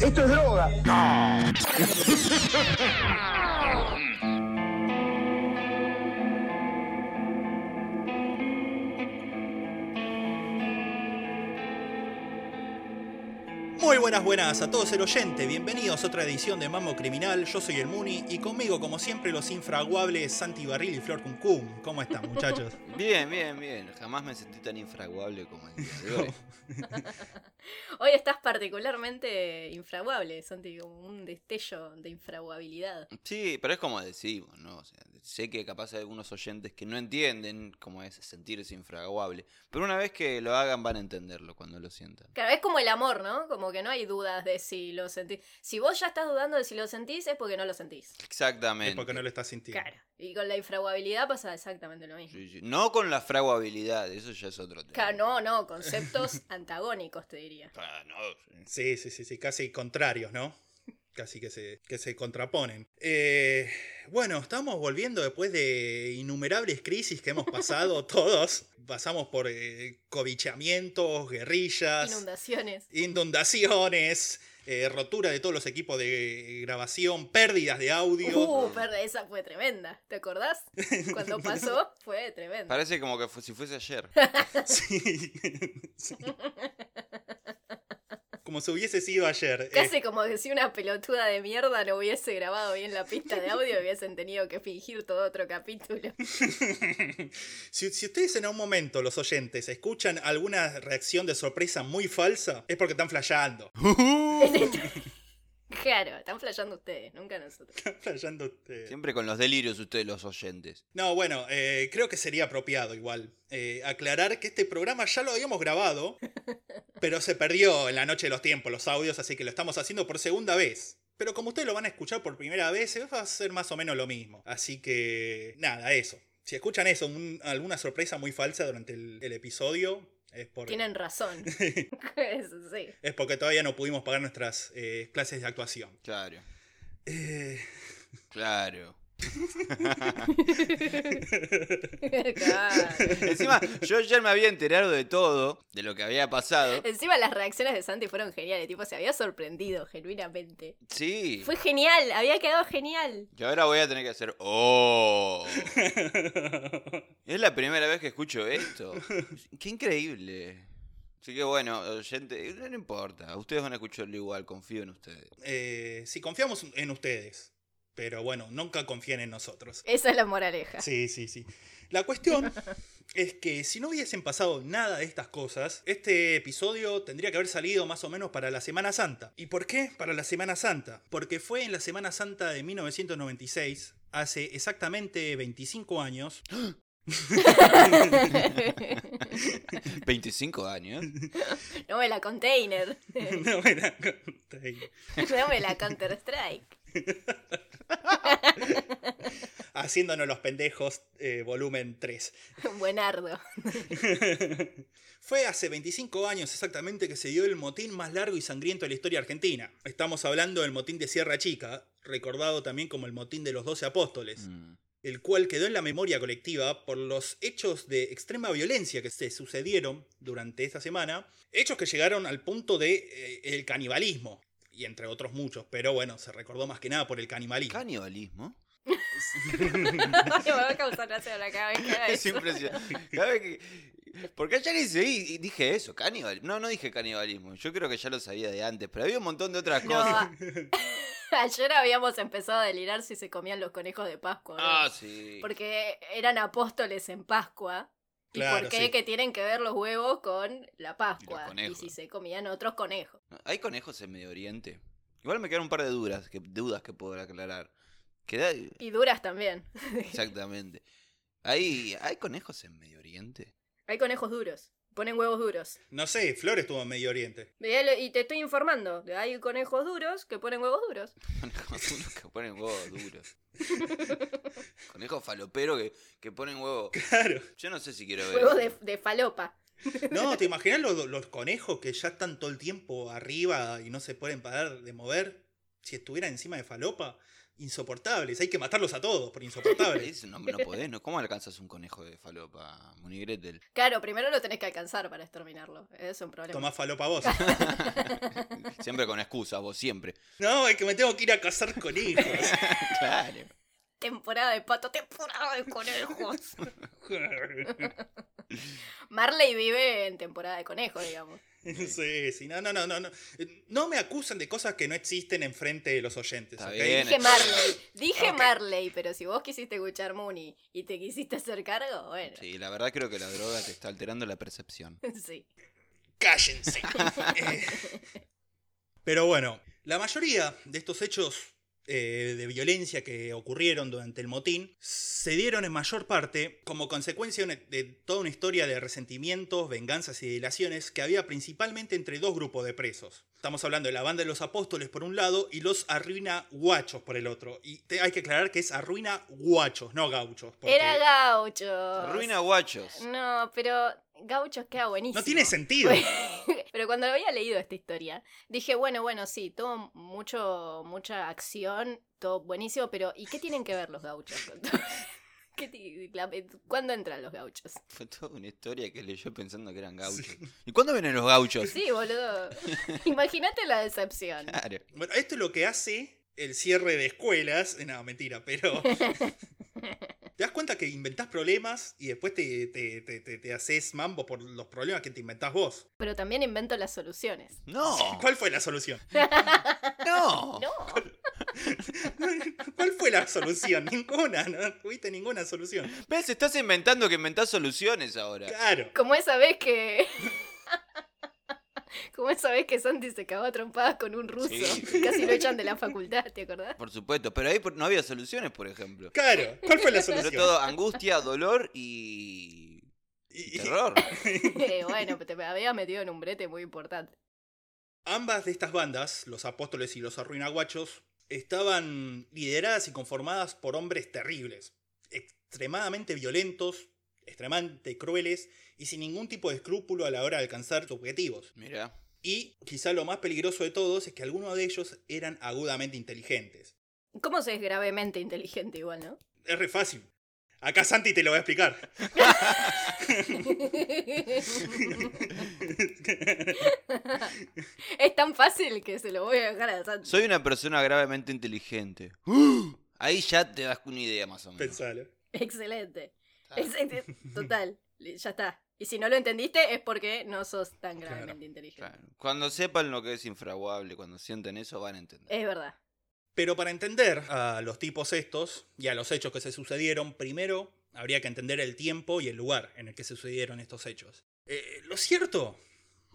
Esto es droga. buenas, buenas a todos el oyente, bienvenidos a otra edición de Mambo Criminal, yo soy el Muni y conmigo como siempre los infraguables Santi Barril y Flor Cuncum. ¿Cómo están muchachos? Bien, bien, bien. Jamás me sentí tan infraguable como el día de hoy. Hoy estás particularmente infraguable, Santi, como un destello de infraguabilidad. Sí, pero es como decimos, ¿no? O sea, sé que capaz hay algunos oyentes que no entienden cómo es sentirse infraguable, pero una vez que lo hagan van a entenderlo cuando lo sientan. Claro, es como el amor, ¿no? Como que no hay dudas de si lo sentís. Si vos ya estás dudando de si lo sentís, es porque no lo sentís. Exactamente. Es porque no lo estás sintiendo. Claro. Y con la infraguabilidad pasa exactamente lo mismo. Sí, sí. No con la fraguabilidad, eso ya es otro tema. Claro, no, no, conceptos antagónicos, te diría. Ah, no, Sí, sí. sí, sí, sí, casi contrarios, ¿no? Casi que se, que se contraponen. Eh, bueno, estamos volviendo después de innumerables crisis que hemos pasado todos. Pasamos por eh, cobichamientos, guerrillas, Inundaciones. inundaciones, eh, rotura de todos los equipos de grabación, pérdidas de audio. Uh, esa fue tremenda. ¿Te acordás? Cuando pasó, fue tremenda. Parece como que fu- si fuese ayer. Sí. Sí. Como si hubiese sido ayer. Eh, Casi como que si una pelotuda de mierda no hubiese grabado bien la pista de audio, hubiesen tenido que fingir todo otro capítulo. si, si ustedes en algún momento, los oyentes, escuchan alguna reacción de sorpresa muy falsa, es porque están flasheando. Claro, están flasheando ustedes, nunca nosotros. Están flasheando ustedes. Siempre con los delirios ustedes los oyentes. No, bueno, eh, creo que sería apropiado igual eh, aclarar que este programa ya lo habíamos grabado, pero se perdió en la noche de los tiempos los audios, así que lo estamos haciendo por segunda vez. Pero como ustedes lo van a escuchar por primera vez, va a ser más o menos lo mismo. Así que, nada, eso. Si escuchan eso, un- alguna sorpresa muy falsa durante el, el episodio, es, por, Tienen razón. Eso sí. es porque todavía no pudimos pagar nuestras eh, clases de actuación. Claro, Eh, claro. Encima, yo ayer me había enterado de todo, de lo que había pasado. Encima las reacciones de Santi fueron geniales, tipo se había sorprendido genuinamente. Sí. Fue genial, había quedado genial. Y ahora voy a tener que hacer. ¡Oh! Es la primera vez que escucho esto. ¡Qué increíble! Así que bueno, oyente, no importa. Ustedes van a escucharlo igual, confío en ustedes. eh, sí, confiamos en ustedes. Pero bueno, nunca confíen en nosotros. Esa es la moraleja. Sí, sí, sí. La cuestión es que si no hubiesen pasado nada de estas cosas, este episodio tendría que haber salido más o menos para la Semana Santa. ¿Y por qué para la Semana Santa? Porque fue en la Semana Santa de 1996, hace exactamente 25 años, 25 años. no me la container. no era container. no me la Counter Strike. Haciéndonos los pendejos, eh, volumen 3. Buenardo. Fue hace 25 años exactamente que se dio el motín más largo y sangriento de la historia argentina. Estamos hablando del motín de Sierra Chica, recordado también como el motín de los Doce Apóstoles, Mm. el cual quedó en la memoria colectiva por los hechos de extrema violencia que se sucedieron durante esta semana, hechos que llegaron al punto de eh, el canibalismo, y entre otros muchos, pero bueno, se recordó más que nada por el canibalismo. ¿Canibalismo? me va a causar gracia la cabeza. Es impresionante. Cada vez que. Porque ayer hice y dije eso, canibalismo. No, no dije canibalismo. Yo creo que ya lo sabía de antes, pero había un montón de otras No, cosas. ayer habíamos empezado a delirar si se comían los conejos de Pascua. ¿no? Ah, sí. Porque eran apóstoles en Pascua. ¿Y Claro, por qué sí. que tienen que ver los huevos con la Pascua? Y, conejos. si se comían otros conejos. ¿Hay conejos en Medio Oriente? Igual me quedan un par de dudas que, dudas que puedo aclarar. Queda... Y duras también. Exactamente. ¿Hay, ¿Hay conejos en Medio Oriente? Hay conejos duros. Ponen huevos duros. No sé, Flor estuvo en Medio Oriente. Y te estoy informando. de Hay conejos duros que ponen huevos duros. Conejos duros que ponen huevos duros. Conejos faloperos que, que ponen huevos. Claro. Yo no sé si quiero ver. Huevos de, de falopa. No, ¿te imaginas los, los conejos que ya están todo el tiempo arriba y no se pueden parar de mover? Si estuvieran encima de falopa insoportables. Hay que matarlos a todos por insoportables. No, no podés, ¿no? ¿Cómo alcanzas un conejo de falopa, Monigretel? Claro, primero lo tenés que alcanzar para exterminarlo. Es un problema. Tomás falopa vos. siempre con excusas, vos siempre. No, es que me tengo que ir a cazar conejos. claro. Temporada de pato, temporada de conejos. Marley vive en temporada de conejos, digamos. Sí, sí, no, no, no, no, no. No me acusan de cosas que no existen enfrente de los oyentes, Está ¿ok? bien. Dije Marley, dije. Marley, pero si vos quisiste escuchar Mooney y te quisiste hacer cargo, bueno, Sí, la verdad creo que la droga te está alterando la percepción. sí. Cállense. Eh, Pero bueno, la mayoría de estos hechos eh, de violencia que ocurrieron durante el motín se dieron en mayor parte como consecuencia de toda una historia de resentimientos, venganzas y delaciones que había principalmente entre dos grupos de presos. Estamos hablando de la banda de los apóstoles por un lado y los arruina guachos por el otro. Y te- hay que aclarar que es arruina guachos, no gauchos. porque Era gaucho. Ruina guachos. No, pero gauchos queda buenísimo. No tiene sentido. Pero cuando había leído esta historia, dije, bueno, bueno, sí, todo mucho, mucha acción, todo buenísimo, pero ¿y qué tienen que ver los gauchos? la- ¿Cuándo entran los gauchos? Fue toda una historia que leyó pensando que eran gauchos. ¿Y cuándo vienen los gauchos? Sí, boludo. Imagínate la decepción. Claro. Bueno, esto es lo que hace el cierre de escuelas. No, mentira, pero. ¿Te das cuenta que inventás problemas y después te, te, te, te- te haces mambo por los problemas que te inventás vos? Pero también invento las soluciones. No, ¿Cuál fue la solución? no. No. ¿Cuál fue la solución? Ninguna, no tuviste ninguna solución. ¿Ves? Estás inventando que inventás soluciones ahora. Claro. Como esa vez que. Como esa vez que Santi se cagó a trompadas con un ruso. Sí. Casi lo echan de la facultad, ¿te acordás? Por supuesto, pero ahí no había soluciones, por ejemplo. Claro. ¿Cuál fue la Pero solución? todo angustia, dolor y, y Y- y- terror. Eh, bueno, te me había metido en un brete muy importante. Ambas de estas bandas, los apóstoles y los arruinaguachos, estaban lideradas y conformadas por hombres terribles, extremadamente violentos, extremadamente crueles y sin ningún tipo de escrúpulo a la hora de alcanzar sus objetivos. Mira. Y quizá lo más peligroso de todos es que algunos de ellos eran agudamente inteligentes. ¿Cómo se es gravemente inteligente igual, no? Es re fácil. Acá Santi te lo va a explicar. es tan fácil que se lo voy a dejar a Santi. Soy una persona gravemente inteligente. ¡Uh! Ahí ya te das una idea más o menos. Pensalo. Excelente. Es- es- total, ya está. Y si no lo entendiste es porque no sos tan Claro, gravemente inteligente. Claro. Cuando sepan lo que es infraguable, cuando sienten eso, van a entender. Es verdad. Pero para entender a los tipos estos y a los hechos que se sucedieron, primero habría que entender el tiempo y el lugar en el que se sucedieron estos hechos. Eh, lo cierto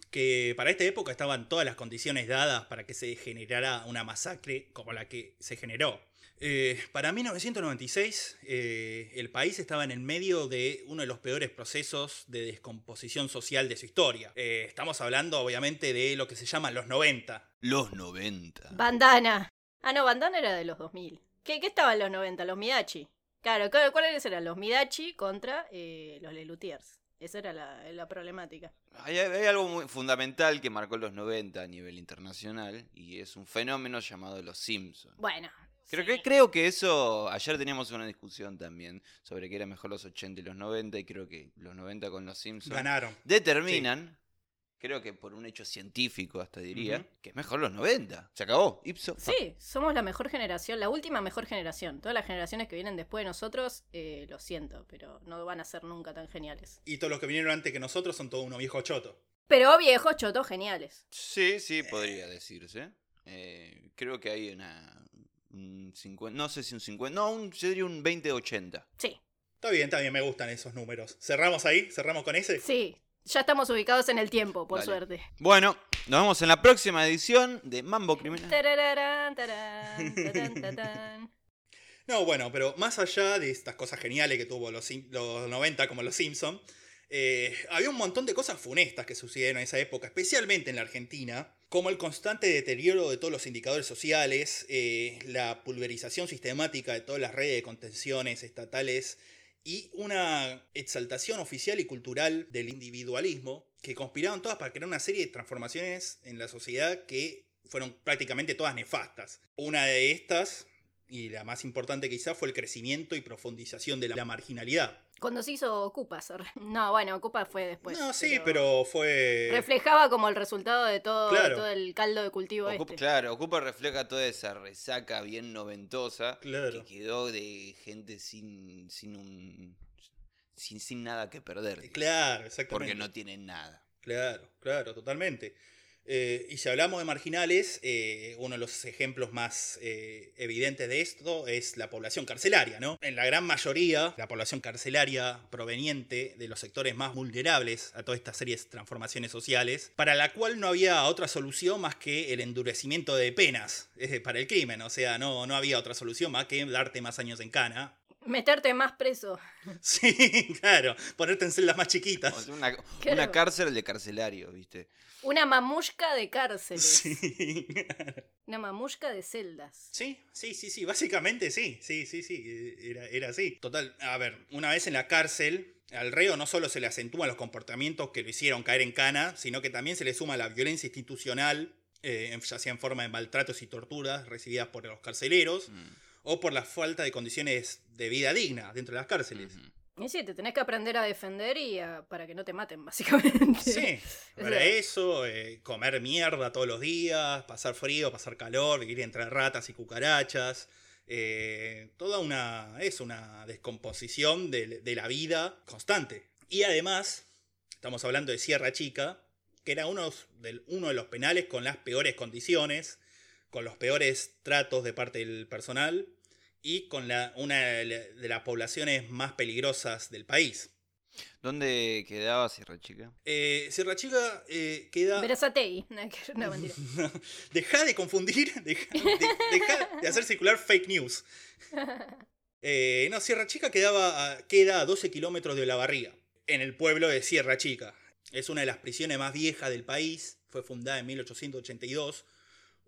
que para esta época estaban todas las condiciones dadas para que se generara una masacre como la que se generó. Eh, para 1996, eh, el país estaba en el medio de uno de los peores procesos de descomposición social de su historia. Eh, estamos hablando, obviamente, de lo que se llaman los 90. Los 90. Bandana. Ah, no, Bandana era de los 2000. ¿Qué, qué estaba en los 90? Los Midachi. Claro, ¿cu- ¿cuáles eran? Los Midachi contra eh, los Lelutiers. Esa era la, la problemática. Hay, hay algo muy fundamental que marcó los 90 a nivel internacional y es un fenómeno llamado los Simpsons. Bueno. Creo sí. que, creo que eso, ayer teníamos una discusión también sobre que era mejor los 80 y los 90 y creo que los 90 con los Simpsons Ganaron. determinan, creo que por un hecho científico hasta diría, que es mejor los 90. Se acabó, ipso. Sí, somos la mejor generación, la última mejor generación. Todas las generaciones que vienen después de nosotros, eh, lo siento, pero no van a ser nunca tan geniales. Y todos los que vinieron antes que nosotros son todos unos viejos chotos. Pero viejos, chotos, geniales. Sí, sí, podría decirse. Eh, creo que hay una... Un 50, no sé si un 50, no, un, yo diría un 20-80. Sí, Está bien, está bien, me gustan esos números. ¿Cerramos ahí? ¿Cerramos con ese? sí. Ya estamos ubicados en el tiempo, por Dale. suerte. Bueno, nos vemos en la próxima edición de Mambo Criminal. Tarararán, tarán, tarán, tarán. No, bueno, pero más allá de estas cosas geniales que tuvo los, los 90 como los Simpson, eh, había un montón de cosas funestas que sucedieron en esa época, especialmente en la Argentina, como el constante deterioro de todos los indicadores sociales, eh, la pulverización sistemática de todas las redes de contenciones estatales y una exaltación oficial y cultural del individualismo que conspiraron todas para crear una serie de transformaciones en la sociedad que fueron prácticamente todas nefastas. Una de estas y la más importante quizá fue el crecimiento y profundización de la marginalidad. Cuando se hizo Ocupa, no, bueno, Ocupa fue después. No, sí, pero, fue... Reflejaba como el resultado de todo, todo el caldo de cultivo este. Claro, Ocupa refleja toda esa resaca bien noventosa que quedó de gente sin, sin un... Sin, sin nada que perder. Claro, exactamente. Porque no tienen nada. Claro, claro, totalmente. Eh, y si hablamos de marginales, eh, uno de los ejemplos más eh, evidentes de esto es la población carcelaria, ¿no? En la gran mayoría, la población carcelaria proveniente de los sectores más vulnerables a todas estas series de transformaciones sociales, para la cual no había otra solución más que el endurecimiento de penas para el crimen, o sea, no, no había otra solución más que darte más años en cana Meterte más preso. Sí, claro. Ponerte en celdas más chiquitas. una, una, cárcel de carcelario, ¿viste? Una mamushka de cárceles. Sí. Una mamushka de celdas. Sí, sí, sí, sí. Básicamente sí. Sí, sí, sí. Era, era así. Total, a ver, una vez en la cárcel, al reo no solo se le acentúan los comportamientos que lo hicieron caer en cana, sino que también se le suma la violencia institucional, eh, ya sea en forma de maltratos y torturas recibidas por los carceleros. Mm o por la falta de condiciones de vida digna dentro de las cárceles. Y sí, te tenés que aprender a defender y para que no te maten, básicamente. Sí, para eso, eh, comer mierda todos los días, pasar frío, pasar calor, vivir entre ratas y cucarachas. Eh, toda una. es una descomposición de, la vida constante. Y además, estamos hablando de Sierra Chica, que era uno de, uno de los penales con las peores condiciones, con los peores tratos de parte del personal y con la, una de las poblaciones más peligrosas del país. ¿Dónde quedaba Sierra Chica? Eh, Sierra Chica eh, queda. Verazatei. No, mentira. deja de confundir, deja, de, hacer circular fake news. Eh, no, Sierra Chica quedaba queda a 12 kilómetros de La Barriga, en el pueblo de Sierra Chica. Es una de las prisiones más viejas del país. Fue fundada en 1882.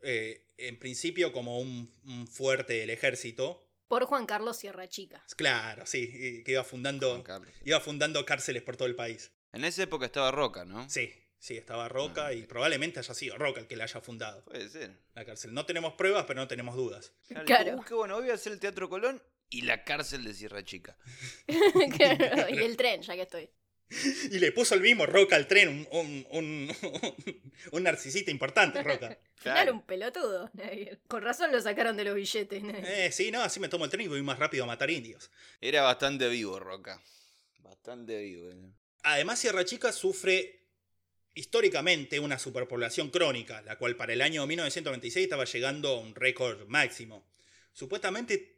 en principio como un, un fuerte del ejército, por Juan Carlos Sierra Chica. Claro, sí, que iba fundando, iba fundando cárceles por todo el país. En esa época estaba Roca, ¿no? Sí, sí, estaba Roca ah, y probablemente haya sido Roca el que la haya fundado. Puede ser. La cárcel. No tenemos pruebas, pero no tenemos dudas. Claro. Uh, qué bueno, voy a hacer el Teatro Colón y la cárcel de Sierra Chica. y el tren, ya que estoy. Y le puso el mismo Roca al tren, un, un, un, narcisista importante, Roca. Claro. un pelotudo. Con razón lo sacaron de los billetes. Eh, sí, no, así me tomo el tren y voy más rápido a matar indios. Era bastante vivo, Roca. Bastante vivo. Eh. Además, Sierra Chica sufre históricamente una superpoblación crónica, la cual para el año 1996 estaba llegando a un récord máximo. Supuestamente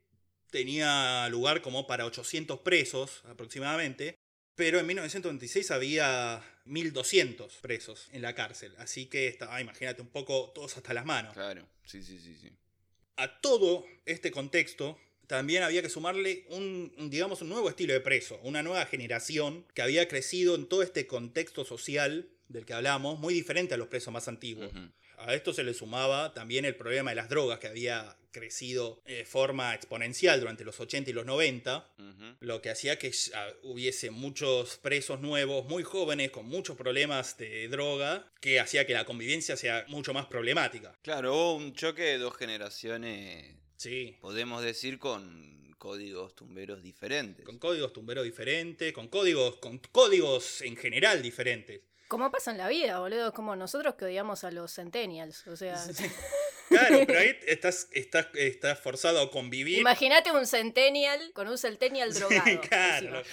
tenía lugar como para 800 presos aproximadamente, pero en 1926 había 1200 presos en la cárcel, así que estaba, imagínate, un poco todos hasta las manos. Claro, sí, sí, sí, sí. A todo este contexto también había que sumarle un, digamos, un nuevo estilo de preso, una nueva generación que había crecido en todo este contexto social del que hablamos, muy diferente a los presos más antiguos. A esto se le sumaba también el problema de las drogas que había crecido de forma exponencial durante los 80 y los 90, lo que hacía que hubiese muchos presos nuevos, muy jóvenes, con muchos problemas de droga, que hacía que la convivencia sea mucho más problemática. Claro, hubo un choque de dos generaciones, sí. podemos decir, con códigos tumberos diferentes. Con códigos tumberos diferentes, con códigos, con códigos en general diferentes. Como pasa en la vida, boludo, como nosotros que odiamos a los centennials, o sea... Claro, pero ahí estás, estás, estás forzado a convivir. Imagínate un centennial con un centennial drogado. claro.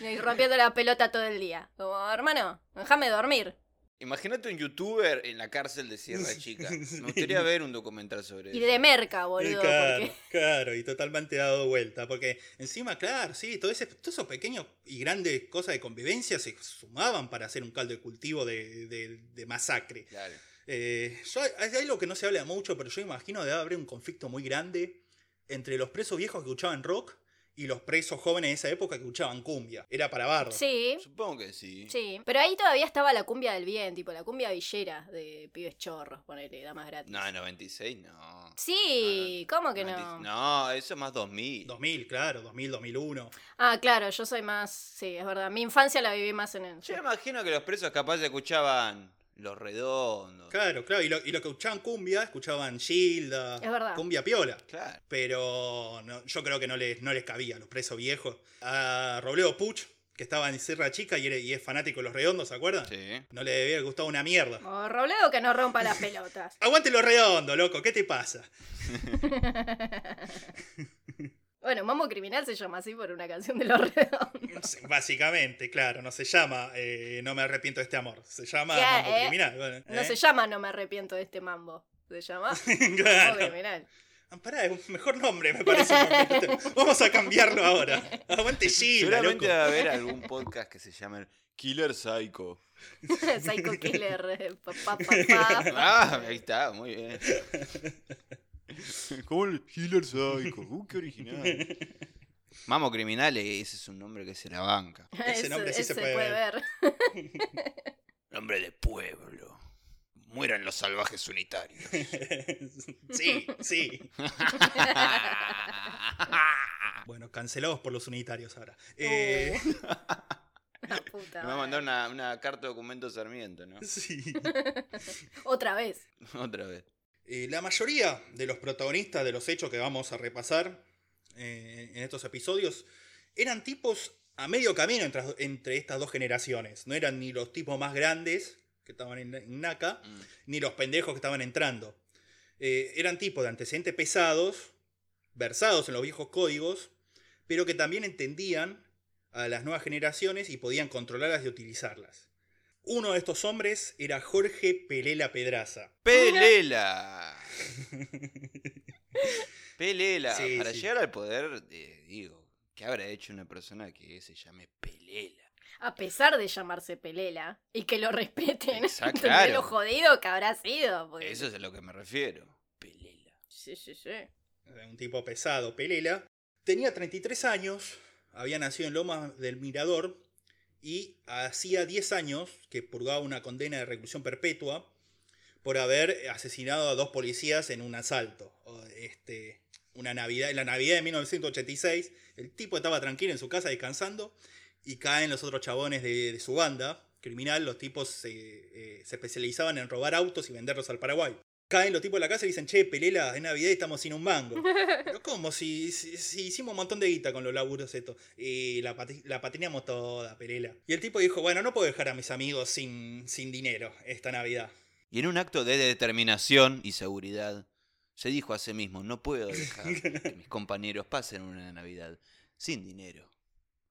Y rompiendo la pelota todo el día. Como, hermano, déjame dormir. Imagínate un youtuber en la cárcel de Sierra Chica. Me gustaría ver un documental sobre eso. Y de merca, boludo. Claro, claro, y totalmente dado vuelta. Porque encima, claro, sí, todos esos pequeños y grandes cosas de convivencia se sumaban para hacer un caldo de cultivo de, de, masacre. Claro. Eh, hay algo que no se habla mucho, pero yo imagino debe haber un conflicto muy grande entre los presos viejos que escuchaban rock y los presos jóvenes de esa época que escuchaban cumbia. Era para barro. Sí. Supongo que sí. Sí. Pero ahí todavía estaba la cumbia del bien, tipo la cumbia villera de pibes chorros, ponele, damas gratis. No, 96 no. Sí, ¿cómo que no? No, eso es más 2000. 2000, claro, 2000, 2001. Ah, claro, yo soy más. Sí, es verdad. Mi infancia la viví más en el. Yo imagino que los presos capaz escuchaban Los redondos. Claro, claro. Y lo, y lo que escuchaban cumbia, escuchaban Gilda, Es verdad. cumbia piola. Claro. Pero no- yo creo que no les, no les cabía a los presos viejos. A Robledo Puch, que estaba en Sierra Chica y, era- y es fanático de los redondos, ¿se acuerdan? Sí. No le debía gustar una mierda. O Robledo que no rompa las pelotas. Aguante los redondos, loco, ¿qué te pasa? Bueno, Mambo Criminal se llama así por una canción de los redondos. Básicamente, claro, no se llama eh, No me arrepiento de este amor. Se llama Mambo eh. Criminal. bueno, No ¿eh? se llama No me arrepiento de este mambo. Se llama Mambo. Criminal. Ah, Pará, es un mejor nombre, me parece. porque- Vamos a cambiarlo ahora. Aguante loco. Seguramente va a haber algún podcast que se llame Killer Psycho. Psycho Killer. eh, pa, pa, pa, pa. Ah, ahí está, muy bien. Como el Killer Psycho. Uh, qué original. Mamo Criminal, ese es un nombre que se la banca. Ese nombre sí se puede ver. Nombre de pueblo. Mueran los salvajes unitarios. sí, sí. Bueno, cancelados por los unitarios ahora. Eh, puta Me va a mandar una, una carta documento Sarmiento, ¿no? sí. Otra vez. Otra vez. Eh, la mayoría de los protagonistas de los hechos que vamos a repasar eh, en estos episodios eran tipos a medio camino entre, entre estas dos generaciones. No eran ni los tipos más grandes que estaban en, en NACA, Mm. ni los pendejos que estaban entrando. Eh, eran tipos de antecedentes pesados, versados en los viejos códigos, pero que también entendían a las nuevas generaciones y podían controlarlas y utilizarlas. Uno de estos hombres era Jorge Pelela Pedraza. Pelela. Pelela. Sí, Para sí. llegar al poder, eh, digo, ¿qué habrá hecho una persona que se llame Pelela? A pesar de llamarse Pelela y que lo respeten. Exacto, ¿entendés claro. lo jodido que habrá sido? Porque- Eso es a lo que me refiero. Pelela. Sí, sí, sí. un tipo pesado, Pelela, tenía 33 años, había nacido en Lomas del Mirador y hacía 10 años que purgaba una condena de reclusión perpetua por haber asesinado a dos policías en un asalto. Este, una Navidad, en la Navidad de 1986, el tipo estaba tranquilo en su casa descansando y caen los otros chabones de, su banda criminal. Los tipos eh, se especializaban en robar autos y venderlos al Paraguay. Caen los tipos de la casa y dicen, che, Pelela, es Navidad y estamos sin un mango. Pero ¿cómo? Si, si- si hicimos un montón de guita con los laburos estos. Y la, pati- la patineamos toda, Pelela. Y el tipo dijo, bueno, no puedo dejar a mis amigos sin, sin dinero esta Navidad. Y en un acto de determinación y seguridad, se dijo a sí mismo, no puedo dejar que mis compañeros pasen una Navidad sin dinero.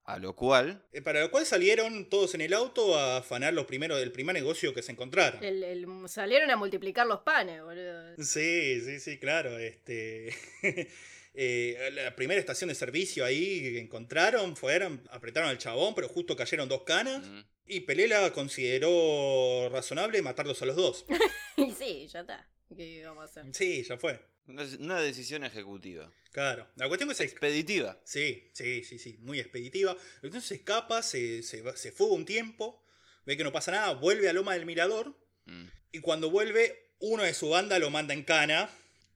A lo cual, Eh, Para lo cual salieron todos en el auto a afanar los primeros del primer negocio que se encontraron. El- el- salieron a multiplicar los panes, boludo. Sí, sí, sí, claro. Este, eh, la primera estación de servicio ahí que encontraron, fueron, apretaron al chabón, pero justo cayeron dos canas. mm, Y Pelela consideró razonable matarlos a los dos. Y sí, ya está. ¿Qué vamos a hacer? Sí, ya fue. Una decisión ejecutiva. Claro. La cuestión es Expeditiva. Sí, sí, sí, sí, muy expeditiva. Entonces se escapa, se, se, va- se fuga un tiempo, ve que no pasa nada, vuelve a Loma del Mirador Mm. y cuando vuelve, uno de su banda lo manda en cana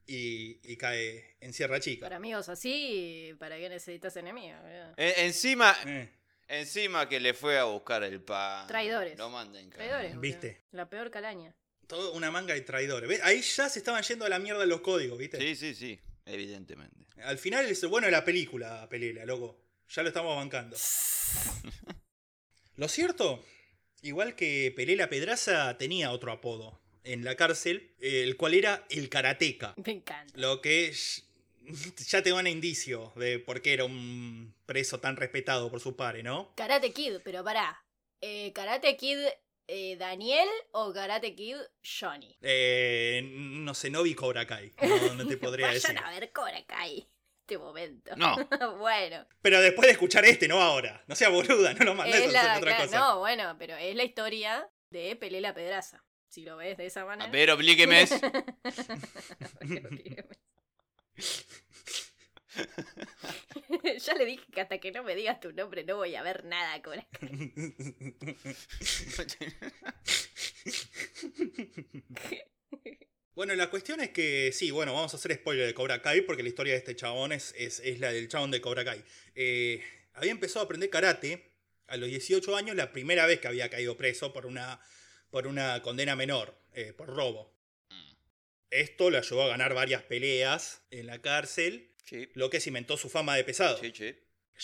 y, y cae en Sierra Chica. Para amigos así, ¿para qué necesitas enemigos? E- encima, Eh, encima que le fue a buscar el pan. Traidores. Lo manda en Traidores. cana. boludo. ¿Viste? La peor calaña. Toda una manga de traidores. ¿Ves? Ahí ya se estaban yendo a la mierda los códigos, ¿viste? Sí, sí, sí, evidentemente. Al final es bueno de la película, Pelela, loco. Ya lo estamos bancando. Lo cierto, igual que Pelela Pedraza tenía otro apodo en la cárcel, el cual era el karateca. Me encanta. Lo que es- ya te dan indicio de por qué era un preso tan respetado por su padre, ¿no? Karate Kid, pero pará. Eh, ¿Karate Kid eh, Daniel o Karate Kid Johnny? Eh, no sé, no vi Cobra Kai. No, no te podría Vayan decir. a ver Cobra Kai. Este momento. No. bueno. Pero después de escuchar este, no ahora. No sea boluda, no lo mandes a Es hacer la, otra claro, cosa. no, bueno, pero es la historia de Pelela Pedraza. Si lo ves de esa A manera. ver, oblígueme. ya le dije que hasta que no me digas tu nombre no voy a ver nada con Bueno, la cuestión es que sí, bueno, vamos a hacer spoiler de Cobra Kai porque la historia de este chabón es, es, es la del chabón de Cobra Kai. Eh, había empezado a aprender karate a los 18 años, la primera vez que había caído preso por una por una condena menor, eh, por robo. Mm. Esto le ayudó a ganar varias peleas en la cárcel, Sí, lo que cimentó su fama de pesado. sí, sí.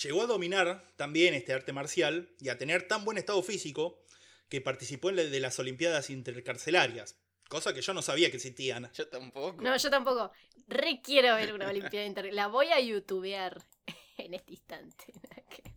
Llegó a dominar también este arte marcial y a tener tan buen estado físico que participó en la de las Olimpiadas Intercarcelarias, cosa que yo no sabía que existían. Yo tampoco. No, yo tampoco. Re quiero ver una Olimpiada Inter. La voy a youtubear en este instante.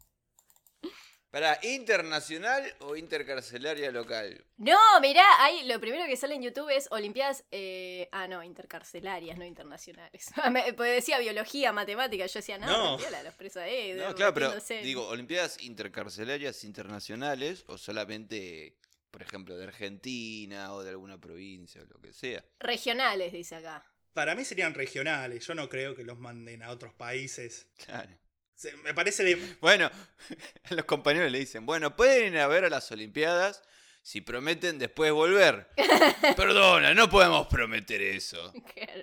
¿Para internacional o intercarcelaria local? No, mirá, ahí lo primero que sale en YouTube es Olimpiadas. eh, ah, no, intercarcelarias, no internacionales. Me- Porque decía biología, matemática. Yo decía, no, No. los presos. No, claro, pero digo, Olimpiadas intercarcelarias internacionales o solamente, por ejemplo, de Argentina o de alguna provincia o lo que sea. Regionales, dice acá. Para mí serían regionales, yo no creo que los manden a otros países. Claro. Se- me parece de... Bueno, los compañeros le dicen, bueno, pueden ir a ver a las Olimpiadas si prometen después volver. Perdona, no podemos prometer eso.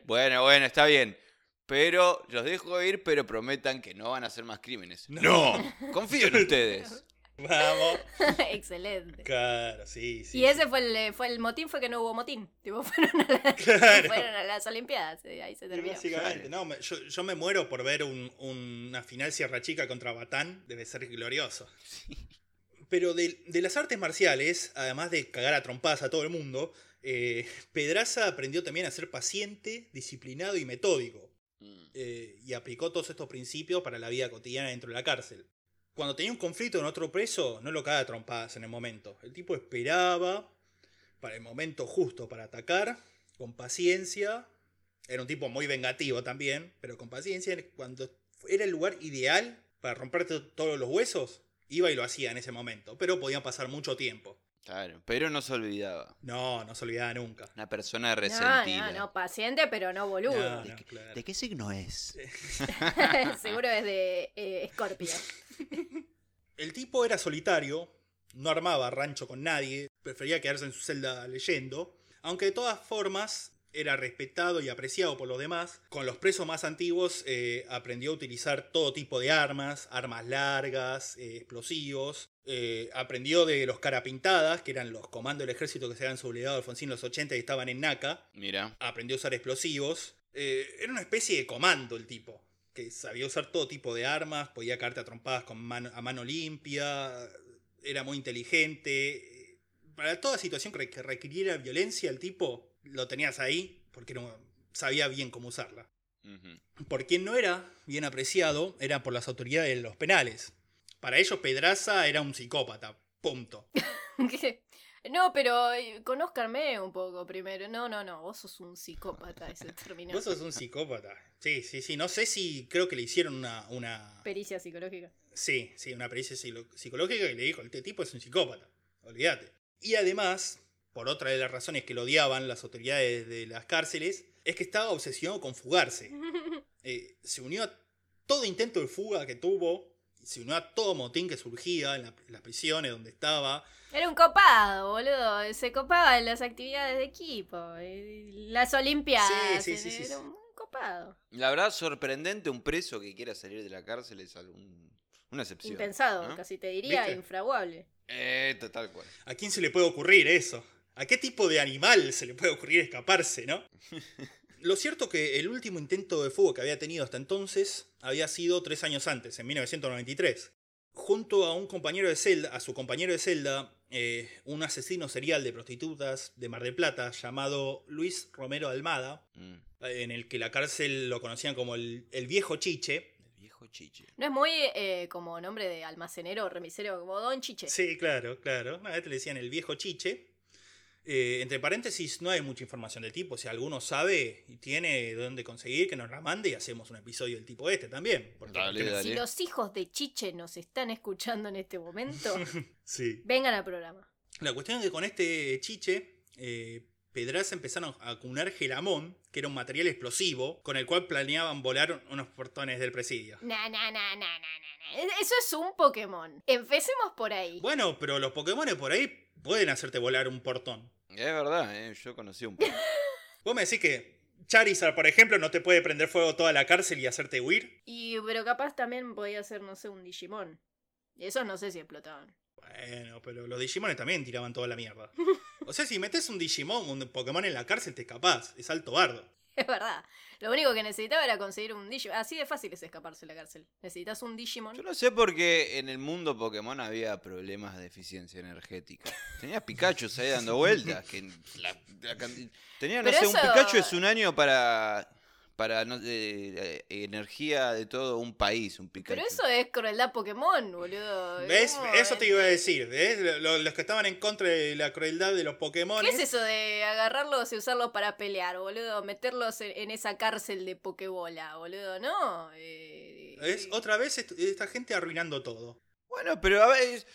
Bueno, bueno, está bien. Pero los dejo ir, pero prometan que no van a hacer más crímenes. No. No, confío en ustedes. Vamos. Excelente. Claro, sí, sí. y ese fue el, fue el motín, fue que no hubo motín. Tipo, fueron a, la- Claro. fueron a las Olimpiadas. y ahí se terminó. básicamente, no, me- yo, yo me muero por ver un- una final Sierra Chica contra Batán, debe ser glorioso. Pero de, de las artes marciales, además de cagar a trompadas a todo el mundo, eh, Pedraza aprendió también a ser paciente, disciplinado y metódico. Mm, eh, y aplicó todos estos principios para la vida cotidiana dentro de la cárcel. Cuando tenía un conflicto con otro preso, no lo cagaba a trompadas en el momento. El tipo esperaba para el momento justo para atacar, con paciencia. Era un tipo muy vengativo también, pero con paciencia. Cuando era el lugar ideal para romperte todos los huesos, iba y lo hacía en ese momento. Pero podía pasar mucho tiempo. Claro, pero no se olvidaba. No, no se olvidaba nunca. Una persona No, resentida. no, no, paciente, pero no boludo. No, ¿De, no, qué, claro. de qué signo es? Seguro es de eh, Scorpio. El tipo era solitario, no armaba rancho con nadie, prefería quedarse en su celda leyendo, aunque de todas formas era respetado y apreciado por los demás. Con los presos más antiguos eh, aprendió a utilizar todo tipo de armas, armas largas, eh, explosivos. Eh, aprendió de los carapintadas, que eran los comandos del ejército que se habían sublevado Alfonsín en los 80 y estaban en Naca. Mira. Aprendió a usar explosivos. Eh, era una especie de comando el tipo, que sabía usar todo tipo de armas, podía caerte a trompadas con mano- a mano limpia, era muy inteligente. Para toda situación que requiriera violencia, el tipo lo tenías ahí porque no, sabía bien cómo usarla. Por quien no era bien apreciado era por las autoridades de los penales. Para ellos Pedraza era un psicópata, punto. No, pero eh, conózcanme un poco primero. No, no, no, vos sos un psicópata, ese término. Vos sos un psicópata. Sí, sí, sí. No sé si creo que le hicieron una, una Pericia psicológica. Sí, sí, una pericia psicológica que le dijo, este tipo es un psicópata, olvídate. Y además, por otra de las razones que lo odiaban las autoridades de las cárceles, es que estaba obsesionado con fugarse. Eh, se unió a todo intento de fuga que tuvo, se unió a todo motín que surgía en, la- en las prisiones donde estaba. Era un copado, boludo. Se copaba en las actividades de equipo. eh, Las Olimpiadas. Sí, sí, sí, sí, Era un copado. La verdad, sorprendente un preso que quiera salir de la cárcel es algún- una excepción. Impensado, ¿no? casi te diría ¿Viste? infraguable. Eh, tal cual. ¿A quién se le puede ocurrir eso? ¿A qué tipo de animal se le puede ocurrir escaparse, no? Lo cierto que el último intento de fuga que había tenido hasta entonces había sido tres años antes, en 1993. Junto a un compañero de celda, a su compañero de celda, eh, un asesino serial de prostitutas de Mar del Plata llamado Luis Romero Almada, Mm, eh, en el que la cárcel lo conocían como el, el viejo Chiche. El viejo chiche. No es muy eh, como nombre de almacenero o remisero, como Don Chiche. Sí, claro, claro. Una vez le decían el viejo Chiche. Eh, entre paréntesis, no hay mucha información del tipo. Si alguno sabe y tiene dónde conseguir, que nos la mande y hacemos un episodio del tipo este también. Porque- Dale, porque- dale. Si los hijos de Chiche nos están escuchando en este momento, Sí. vengan al programa. La cuestión es que con este Chiche, eh, Pedraza empezaron a acunar gelamón, que era un material explosivo, con el cual planeaban volar unos portones del presidio. Na, na, na, na, na, na, na. Eso es un Pokémon. Empecemos por ahí. Bueno, pero los Pokémon por ahí pueden hacerte volar un portón. Es verdad, eh, yo conocí un poco. Vos me decís que Charizard, por ejemplo, no te puede prender fuego toda la cárcel y hacerte huir. Y, pero capaz también podía ser, no sé, un Digimon. Y esos no sé si explotaban. Bueno, pero los Digimones también tiraban toda la mierda. O sea, si metes un Digimon, un Pokémon en la cárcel, te escapás. Es alto bardo. Es verdad. Lo único que necesitaba era conseguir un Digimon. Así de fácil es escaparse de la cárcel. Necesitas un Digimon. Yo no sé por qué en el mundo Pokémon había problemas de eficiencia energética. Tenía Pikachu ahí dando vueltas. Que la- la canti- tenía, no Pero sé, un eso- Pikachu es un año para, para no, eh, eh, energía de todo un país, un Pikachu. Pero eso es crueldad Pokémon, boludo. ¿Ves? ¿Cómo Eso es? te iba a decir. ¿ves? Lo- Los que estaban en contra de la crueldad de los Pokémon. ¿Qué es eso de agarrarlos y usarlos para pelear, boludo? Meterlos en, en esa cárcel de Pokébola, boludo, ¿no? Eh, Es otra vez est- esta gente arruinando todo. Bueno, pero a ver,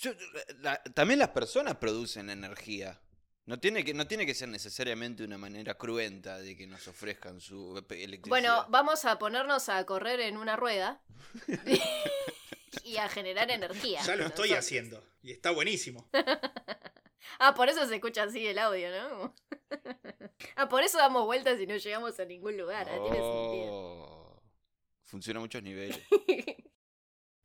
yo- la- también las personas producen energía. No tiene, que, no tiene que ser necesariamente una manera cruenta de que nos ofrezcan su electricidad. Bueno, vamos a ponernos a correr en una rueda y a generar energía. Ya lo estoy haciendo. Y está buenísimo. Ah, por eso se escucha así el audio, ¿no? ah, por eso damos vueltas y no llegamos a ningún lugar. Tiene sentido. Oh, Funciona a muchos niveles.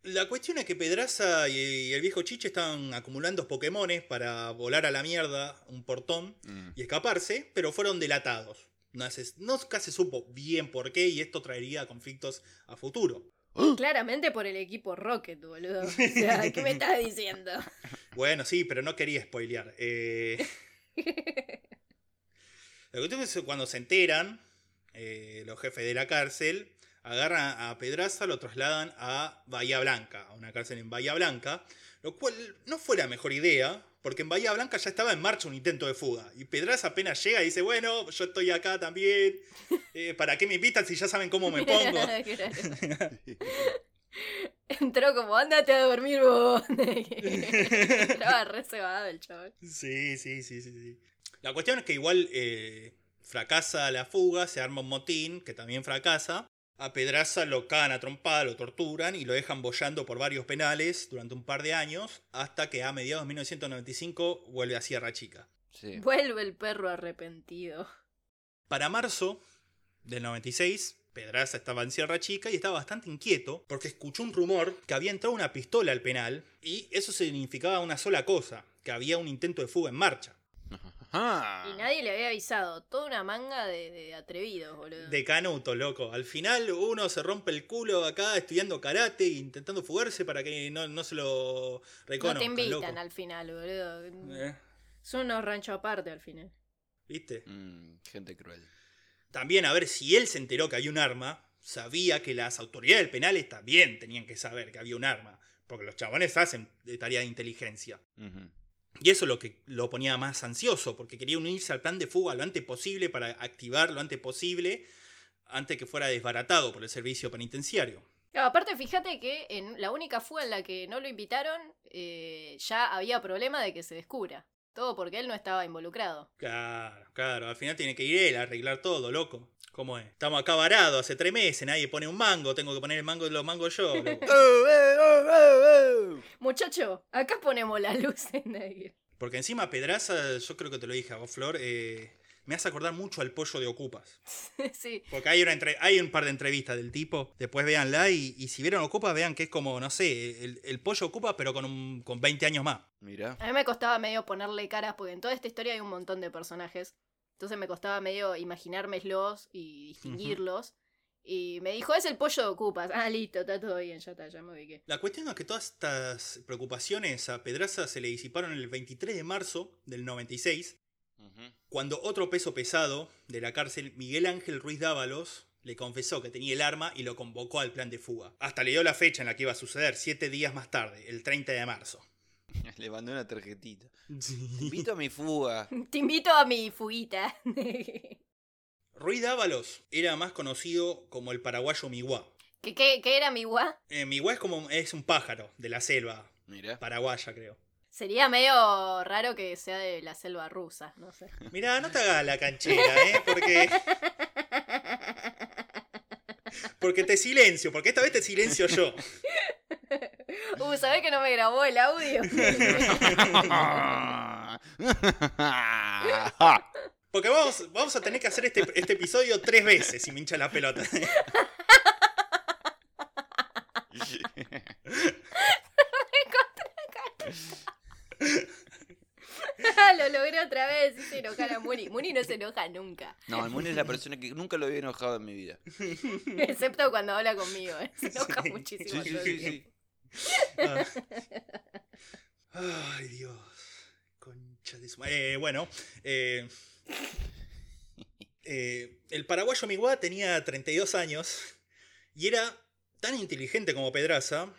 La cuestión es que Pedraza y el viejo Chiche estaban acumulando Pokémones para volar a la mierda un portón Mm. y escaparse, pero fueron delatados. No se, nunca se supo bien por qué y esto traería conflictos a futuro. Claramente por el equipo Rocket, boludo. O sea, ¿qué me estás diciendo? Bueno, sí, pero no quería spoilear. Eh, la cuestión es que cuando se enteran, eh, los jefes de la cárcel agarran a Pedraza, lo trasladan a Bahía Blanca, a una cárcel en Bahía Blanca, lo cual no fue la mejor idea, porque en Bahía Blanca ya estaba en marcha un intento de fuga. Y Pedraza apenas llega y dice, bueno, yo estoy acá también, eh, ¿para qué me invitan si ya saben cómo me pongo? Entró como, ándate a dormir vos. Estaba re cebado el chaval. Sí, sí, sí, sí, sí. La cuestión es que igual eh, fracasa la fuga, se arma un motín, que también fracasa. A Pedraza lo cagan a trompada, lo torturan y lo dejan bollando por varios penales durante un par de años, hasta que a mediados de 1995 vuelve a Sierra Chica. Sí. Vuelve el perro arrepentido. Para marzo del 96, Pedraza estaba en Sierra Chica y estaba bastante inquieto porque escuchó un rumor que había entrado una pistola al penal y eso significaba una sola cosa, que había un intento de fuga en marcha. Ajá. Y nadie le había avisado. Toda una manga de, de atrevidos, boludo. De canuto, loco. Al final uno se rompe el culo acá estudiando karate e intentando fugarse para que no, no se lo no reconozcan, te invitan loco. al final, boludo. Eh, Son unos ranchos aparte al final. ¿Viste? Mm, gente cruel. También, a ver, si él se enteró que había un arma, sabía que las autoridades penales también tenían que saber que había un arma. Porque los chabones hacen de tarea de inteligencia. Ujú. Y eso es lo que lo ponía más ansioso, porque quería unirse al plan de fuga lo antes posible para activar lo antes posible, antes que fuera desbaratado por el servicio penitenciario. Aparte, fíjate que en la única fuga en la que no lo invitaron, eh, ya había problema de que se descubra. Todo porque él no estaba involucrado. Claro, claro, al final tiene que ir él a arreglar todo, loco. ¿Cómo es? Estamos acá varados hace tres meses, nadie pone un mango, tengo que poner el mango de los mangos yo. ¡Oh, oh, oh! Muchacho, acá ponemos la luz en ahí. Porque encima Pedraza, yo creo que te lo dije a vos, Flor, eh, me hace acordar mucho al pollo de Ocupas. sí. Porque hay, una entre- hay un par de entrevistas del tipo, después véanla y, y si vieron Ocupas vean que es como, no sé, el, el pollo Ocupas pero con, un, con 20 años más. Mirá. A mí me costaba medio ponerle caras porque en toda esta historia hay un montón de personajes. Entonces me costaba medio imaginármelos y distinguirlos. Y me dijo, es el pollo de Ocupas. Ah, listo, está todo bien, ya está, ya me ubiqué. La cuestión es que todas estas preocupaciones a Pedraza se le disiparon el 23 de marzo del 96, Ujú. cuando otro peso pesado de la cárcel, Miguel Ángel Ruiz Dávalos, le confesó que tenía el arma y lo convocó al plan de fuga. Hasta le dio la fecha en la que iba a suceder, siete días más tarde, el 30 de marzo. Le mandé una tarjetita. Te invito a mi fuga. Te invito a mi fuguita. Ruiz Dávalos era más conocido como el paraguayo Miguá. ¿Qué, qué, qué era mi gua? Eh, Miguá es como es un pájaro de la selva Mirá. paraguaya, creo. Sería medio raro que sea de la selva rusa, no sé. Mirá, no te hagas la canchera, ¿eh? Porque, porque te silencio, porque esta vez te silencio yo. Uh, ¿sabés que no me grabó el audio? Porque vamos, vamos a tener que hacer este, este episodio tres veces si me hincha la pelota. lo logré otra vez, hice enojar a Muni. Muni no se enoja nunca. No, el Muni es la persona que nunca lo había enojado en mi vida. Excepto cuando habla conmigo, ¿eh? se enoja muchísimo. Sí, sí, Ah. Ay, Dios. Concha de su ma- Eh, bueno, eh, eh, el paraguayo Miguá tenía 32 años y era tan inteligente como Pedraza,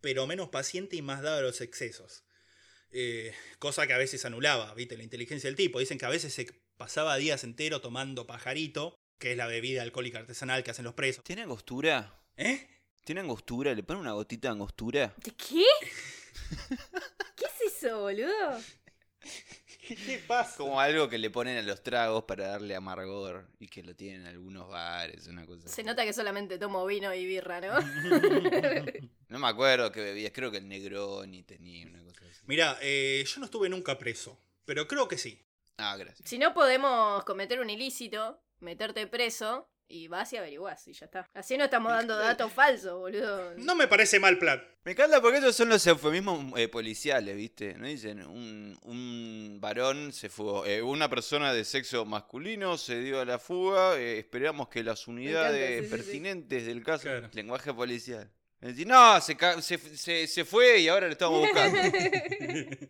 pero menos paciente y más dado a los excesos. Cosa que a veces anulaba, ¿viste? La inteligencia del tipo. Dicen que a veces se pasaba días enteros tomando pajarito, que es la bebida alcohólica artesanal que hacen los presos. ¿Tiene angostura? ¿Eh? ¿Tiene angostura? ¿Le ponen una gotita de angostura? ¿De qué? ¿Qué es eso, boludo? ¿Qué pasa? Como algo que le ponen a los tragos para darle amargor y que lo tienen en algunos bares, una cosa Se así. nota que solamente tomo vino y birra, ¿no? No me acuerdo qué bebías, creo que el Negroni tenía una cosa así. Mirá, eh, yo no estuve nunca preso, pero creo que sí. Ah, gracias. Si no podemos cometer un ilícito, meterte preso y vas y averiguás y ya está. Así no estamos dando datos falsos, boludo. No me parece mal plan. Me encanta porque esos son los eufemismos eh, policiales, ¿viste? ¿No dicen? Un, un varón se fugó. eh, una persona de sexo masculino se dio a la fuga. eh, esperamos que las unidades sí, sí, sí. pertinentes del caso. Claro. Lenguaje policial. Es decir, no, se, se, se- se fue y ahora lo estamos buscando.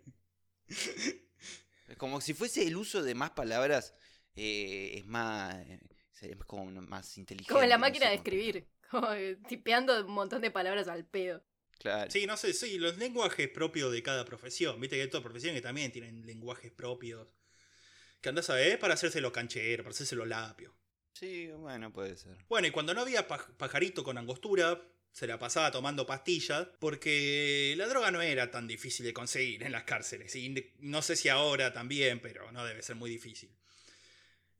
Como si fuese el uso de más palabras. eh, es más. Es como más inteligente. Como en la no máquina sé de escribir. Como tipeando un montón de palabras al pedo. Claro. Sí, no sé, sí, los lenguajes propios de cada profesión. Viste que hay todas profesiones que también tienen lenguajes propios. Que andás a ver para hacerse los cancheros, para hacerse los lapios. Sí, bueno, puede ser. Bueno, y cuando no había paj- pajarito con angostura, se la pasaba tomando pastillas, porque la droga no era tan difícil de conseguir en las cárceles. Y no sé si ahora también, pero no debe ser muy difícil.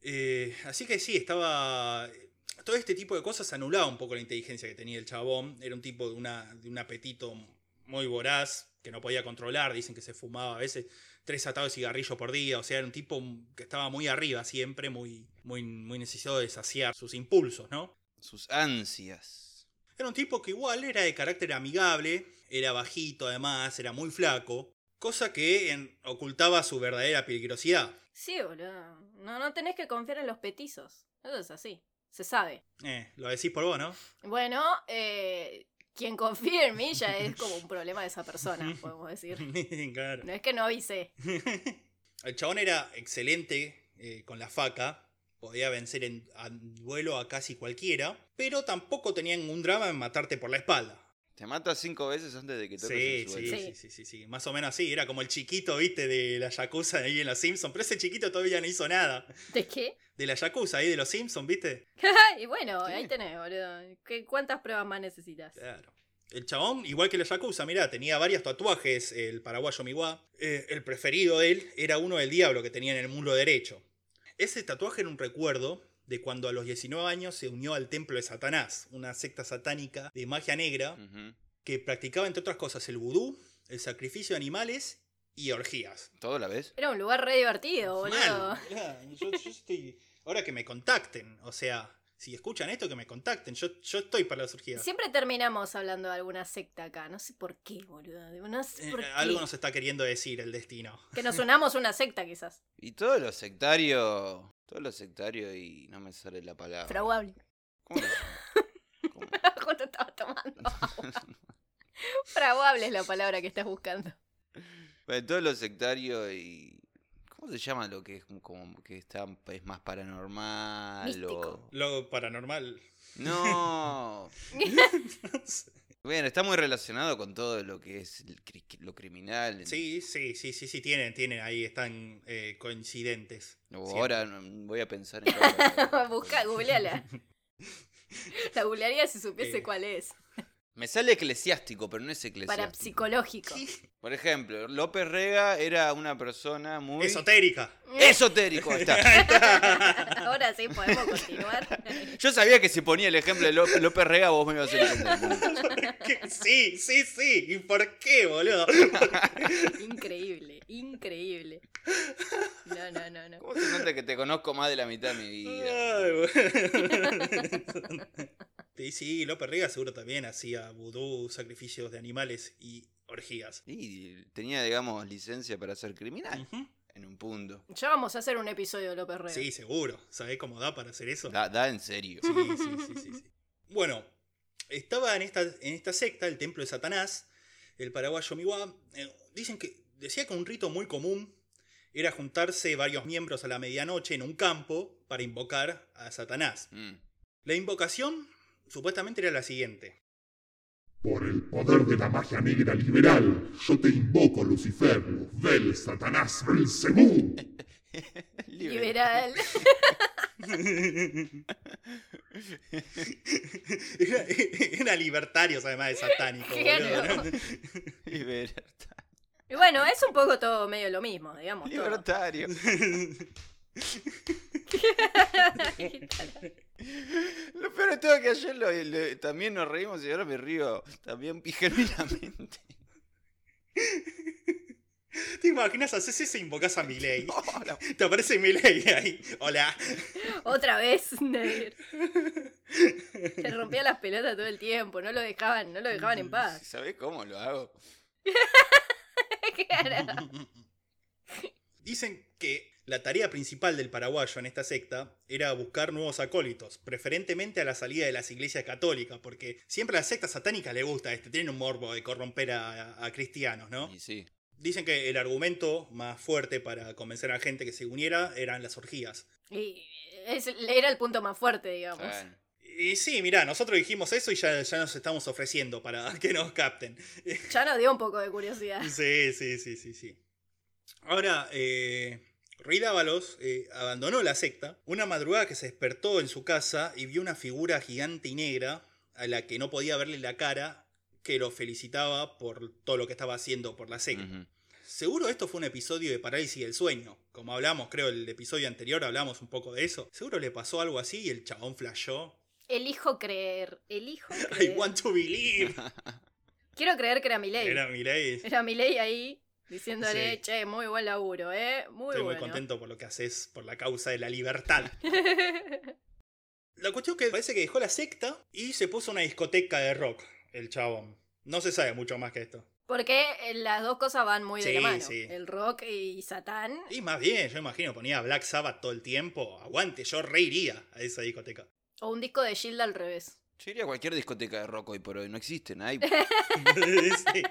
Eh, así que sí, estaba... Todo este tipo de cosas anulaba un poco la inteligencia que tenía el chabón. Era un tipo de, una, de un apetito muy voraz, que no podía controlar. Dicen que se fumaba a veces tres atados de cigarrillo por día. O sea, era un tipo que estaba muy arriba siempre, muy, muy, muy necesitado de saciar sus impulsos, ¿no? Sus ansias. Era un tipo que igual era de carácter amigable, era bajito además, era muy flaco, cosa que en- ocultaba su verdadera peligrosidad. Sí, boludo. No, no tenés que confiar en los petizos. Eso es así. Se sabe. Eh, lo decís por vos, ¿no? Bueno, eh, quien confíe en mí ya es como un problema de esa persona, podemos decir. claro. No es que no avise. El chabón era excelente eh, con la faca, podía vencer en a duelo a casi cualquiera, pero tampoco tenía ningún drama en matarte por la espalda. Te mata cinco veces antes de que toques Sí, el sí, suelo. sí, Sí. sí, sí, sí, más o menos así, era como el chiquito, viste, de la Yakuza ahí en los Simpsons, pero ese chiquito todavía no hizo nada. ¿De qué? De la Yakuza ahí de los Simpsons, viste. y bueno, Sí. ahí tenés, boludo. ¿Qué- ¿Cuántas pruebas más necesitas? Claro. El chabón, igual que la Yakuza, mirá, tenía varios tatuajes, el paraguayo Miwa. Eh, el preferido de él era uno del diablo que tenía en el muslo derecho. Ese tatuaje era un recuerdo de cuando a los 19 años se unió al templo de Satanás, una secta satánica de magia negra que practicaba entre otras cosas el vudú, el sacrificio de animales y orgías. ¿Todo a la vez? Era un lugar re divertido, boludo. Mal, mirá, yo, yo estoy... Ahora que me contacten, o sea, si escuchan esto, que me contacten, yo, yo estoy para las orgías. Siempre terminamos hablando de alguna secta acá. No sé por qué, boludo. No sé Eh, qué. algo nos está queriendo decir el destino. Que nos unamos una secta, quizás. Y todo lo sectario. Todo lo sectario y no me sale la palabra. Fraguable. ¿Cómo llama? ¿Cómo? Justo estaba tomando agua. Fraguable es la palabra que estás buscando. Bueno, todo lo sectario y. ¿Cómo se llama lo que es como que está es más paranormal? Místico. O... Lo paranormal. No. Bueno, está muy relacionado con todo lo que es el cri- lo criminal. Sí, sí, sí, sí, sí, tienen, tienen, ahí están eh, coincidentes. O ahora voy a pensar en. Busca, googleala. La googlearía si supiese Eh. cuál es. Me sale eclesiástico, pero no es Para eclesiástico. psicológico. Por ejemplo, López Rega era una persona muy. Esotérica. Esotérico está. Ahora sí podemos continuar. Yo sabía que si ponía el ejemplo de Ló- López Rega, vos me ibas a entender. ¿Qué? Sí, sí, sí. ¿Y por qué, boludo? Increíble, increíble. No, no, no, no. ¿Cómo se nota que te conozco más de la mitad de mi vida? Ay, bueno. Sí, sí, López Rega seguro también hacía vudú, sacrificios de animales y orgías. Y tenía, digamos, licencia para ser criminal. En un punto. Ya vamos a hacer un episodio de López Rega. Sí, seguro. ¿Sabés cómo da para hacer eso? Da, da en serio. Sí, sí, sí, sí, sí. Bueno, estaba en esta, en esta secta, el templo de Satanás, el paraguayo Miwa. eh, dicen que decía que un rito muy común era juntarse varios miembros a la medianoche en un campo para invocar a Satanás. Mm. La invocación supuestamente era la siguiente. Por el poder de la magia negra liberal, yo te invoco, Lucifer, Luzbel, Satanás, Belcebú. Liberal. Era, era libertarios además de satánico. Libertad. Y bueno, es un poco todo medio lo mismo, digamos. todo. Libertario. Lo peor de todo es que ayer lo- lo- también nos reímos y ahora me río también genuinamente. ¿Te imaginas? Haces eso e invocas a Milei. Hola. Te aparece Milei ahí. Hola. Otra vez, Nair. Se rompía las pelotas todo el tiempo, no lo dejaban, no lo dejaban en paz. ¿Sabés cómo lo hago? Claro. Dicen que la tarea principal del paraguayo en esta secta era buscar nuevos acólitos, preferentemente a la salida de las iglesias católicas, porque siempre a las sectas satánicas le gusta este, tienen un morbo de corromper a, a cristianos, ¿no? Y sí. Dicen que el argumento más fuerte para convencer a la gente que se uniera eran las orgías. Y es- era el punto más fuerte, digamos. Y sí, mirá, nosotros dijimos eso y ya, ya nos estamos ofreciendo para que nos capten. Ya nos dio un poco de curiosidad. Sí, sí, sí, sí, sí. Ahora, eh, Ruy Dávalos eh, abandonó la secta una madrugada que se despertó en su casa y vio una figura gigante y negra a la que no podía verle la cara que lo felicitaba por todo lo que estaba haciendo por la secta. Seguro esto fue un episodio de parálisis del sueño. Como hablamos, creo, el episodio anterior hablamos un poco de eso. Seguro le pasó algo así y el chabón flashó. Elijo creer. Elijo I creer. want to believe. Quiero creer que era mi ley. Era mi ley. Era mi ley ahí diciéndole, Sí. che, muy buen laburo, ¿eh? Muy Estoy bueno. muy contento por lo que haces por la causa de la libertad. La cuestión es que parece que dejó la secta y se puso una discoteca de rock, el chabón. No se sabe mucho más que esto. Porque eh, las dos cosas van muy de la mano. sí. El rock y Satán. Y más bien, yo imagino, ponía Black Sabbath todo el tiempo. Aguante, yo reiría a esa discoteca. O un disco de Shield al revés. Yo iría a cualquier discoteca de rock hoy por hoy. No existen. Hay Sí.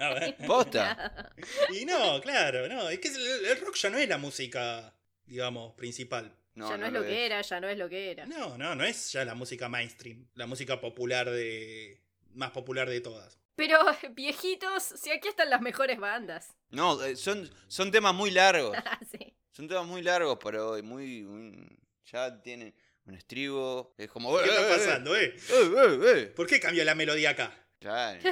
A ver. posta. Y no, claro, no. Es que el, el rock ya no es la música, digamos, principal. No, ya no, es lo que era, ya no es lo que era. No, no, no es ya la música mainstream. La música popular de. más popular de todas. Pero, viejitos, si aquí están las mejores bandas. No, eh, son, son temas muy largos. Ah, sí. Son temas muy largos para hoy. Muy, muy- ya tienen un estribo. Es como. ¿Qué "Eh, está eh, pasando, eh? eh, eh, eh". ¿Por qué cambió la melodía acá? Claro.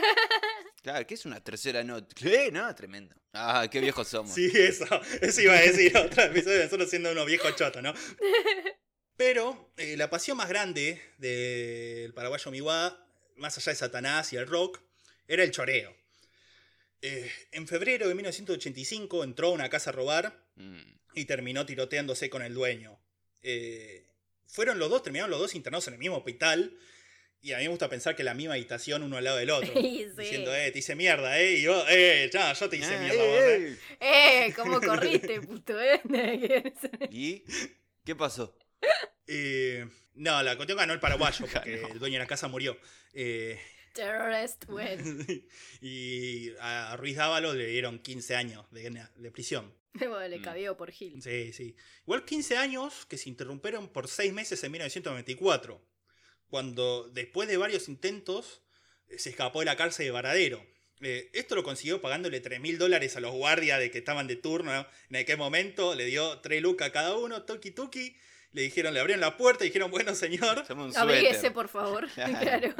Claro, ¿qué es una tercera nota? ¿Qué? No, tremendo. Ah, qué viejos somos. Sí, eso, eso iba a decir otra episodio de nosotros siendo unos viejos chotos, ¿no? Pero eh, la pasión más grande del paraguayo Miwa, más allá de Satanás y el rock, era el choreo. Eh, en febrero de 1985 entró a una casa a robar Mm. y terminó tiroteándose con el dueño. Eh, fueron los dos, terminaron los dos internados en el mismo hospital. Y a mí me gusta pensar que la misma habitación uno al lado del otro. Sí, sí. Diciendo, eh, te hice mierda, eh. Y yo, eh, ya, yo te hice Ah, mierda, eh, vos, eh. eh. ¡Eh! ¿Cómo corriste, puto? ¿Eh? ¿Y qué pasó? Eh, no, la cuestión ganó el paraguayo porque el dueño de la casa murió. Eh, Terrorist win. y a Ruiz Dávalo le dieron 15 años de, de prisión. Bueno, le Mm. cabió por Gil. Sí, sí. Igual 15 años que se interrumpieron por 6 meses en 1994, cuando después de varios intentos eh, se escapó de la cárcel de Varadero. Eh, esto lo consiguió pagándole 3 mil dólares a los guardias de que estaban de turno en aquel momento. Le dio 3 lucas a cada uno, toki toki. Le dijeron, le abrieron la puerta y dijeron, bueno señor. Abríguese, por favor. Claro.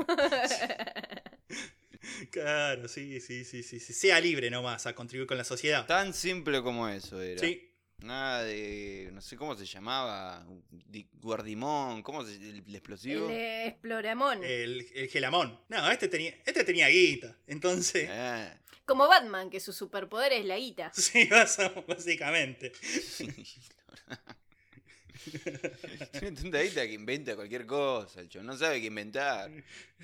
Claro. Sí, sí, sí, sí, sí. Sea libre nomás a contribuir con la sociedad. Tan simple como eso era. Sí, Nada de. No sé cómo se llamaba. di- Guardimón. ¿Cómo se el, el explosivo? El eh, Exploramón. el, el gelamón. No, este tenía, este tenía guita. Entonces, Ah, Como Batman, que su superpoder es la guita. sí, básicamente. Tiene tanta guita que inventa cualquier cosa, el chabón no sabe qué inventar.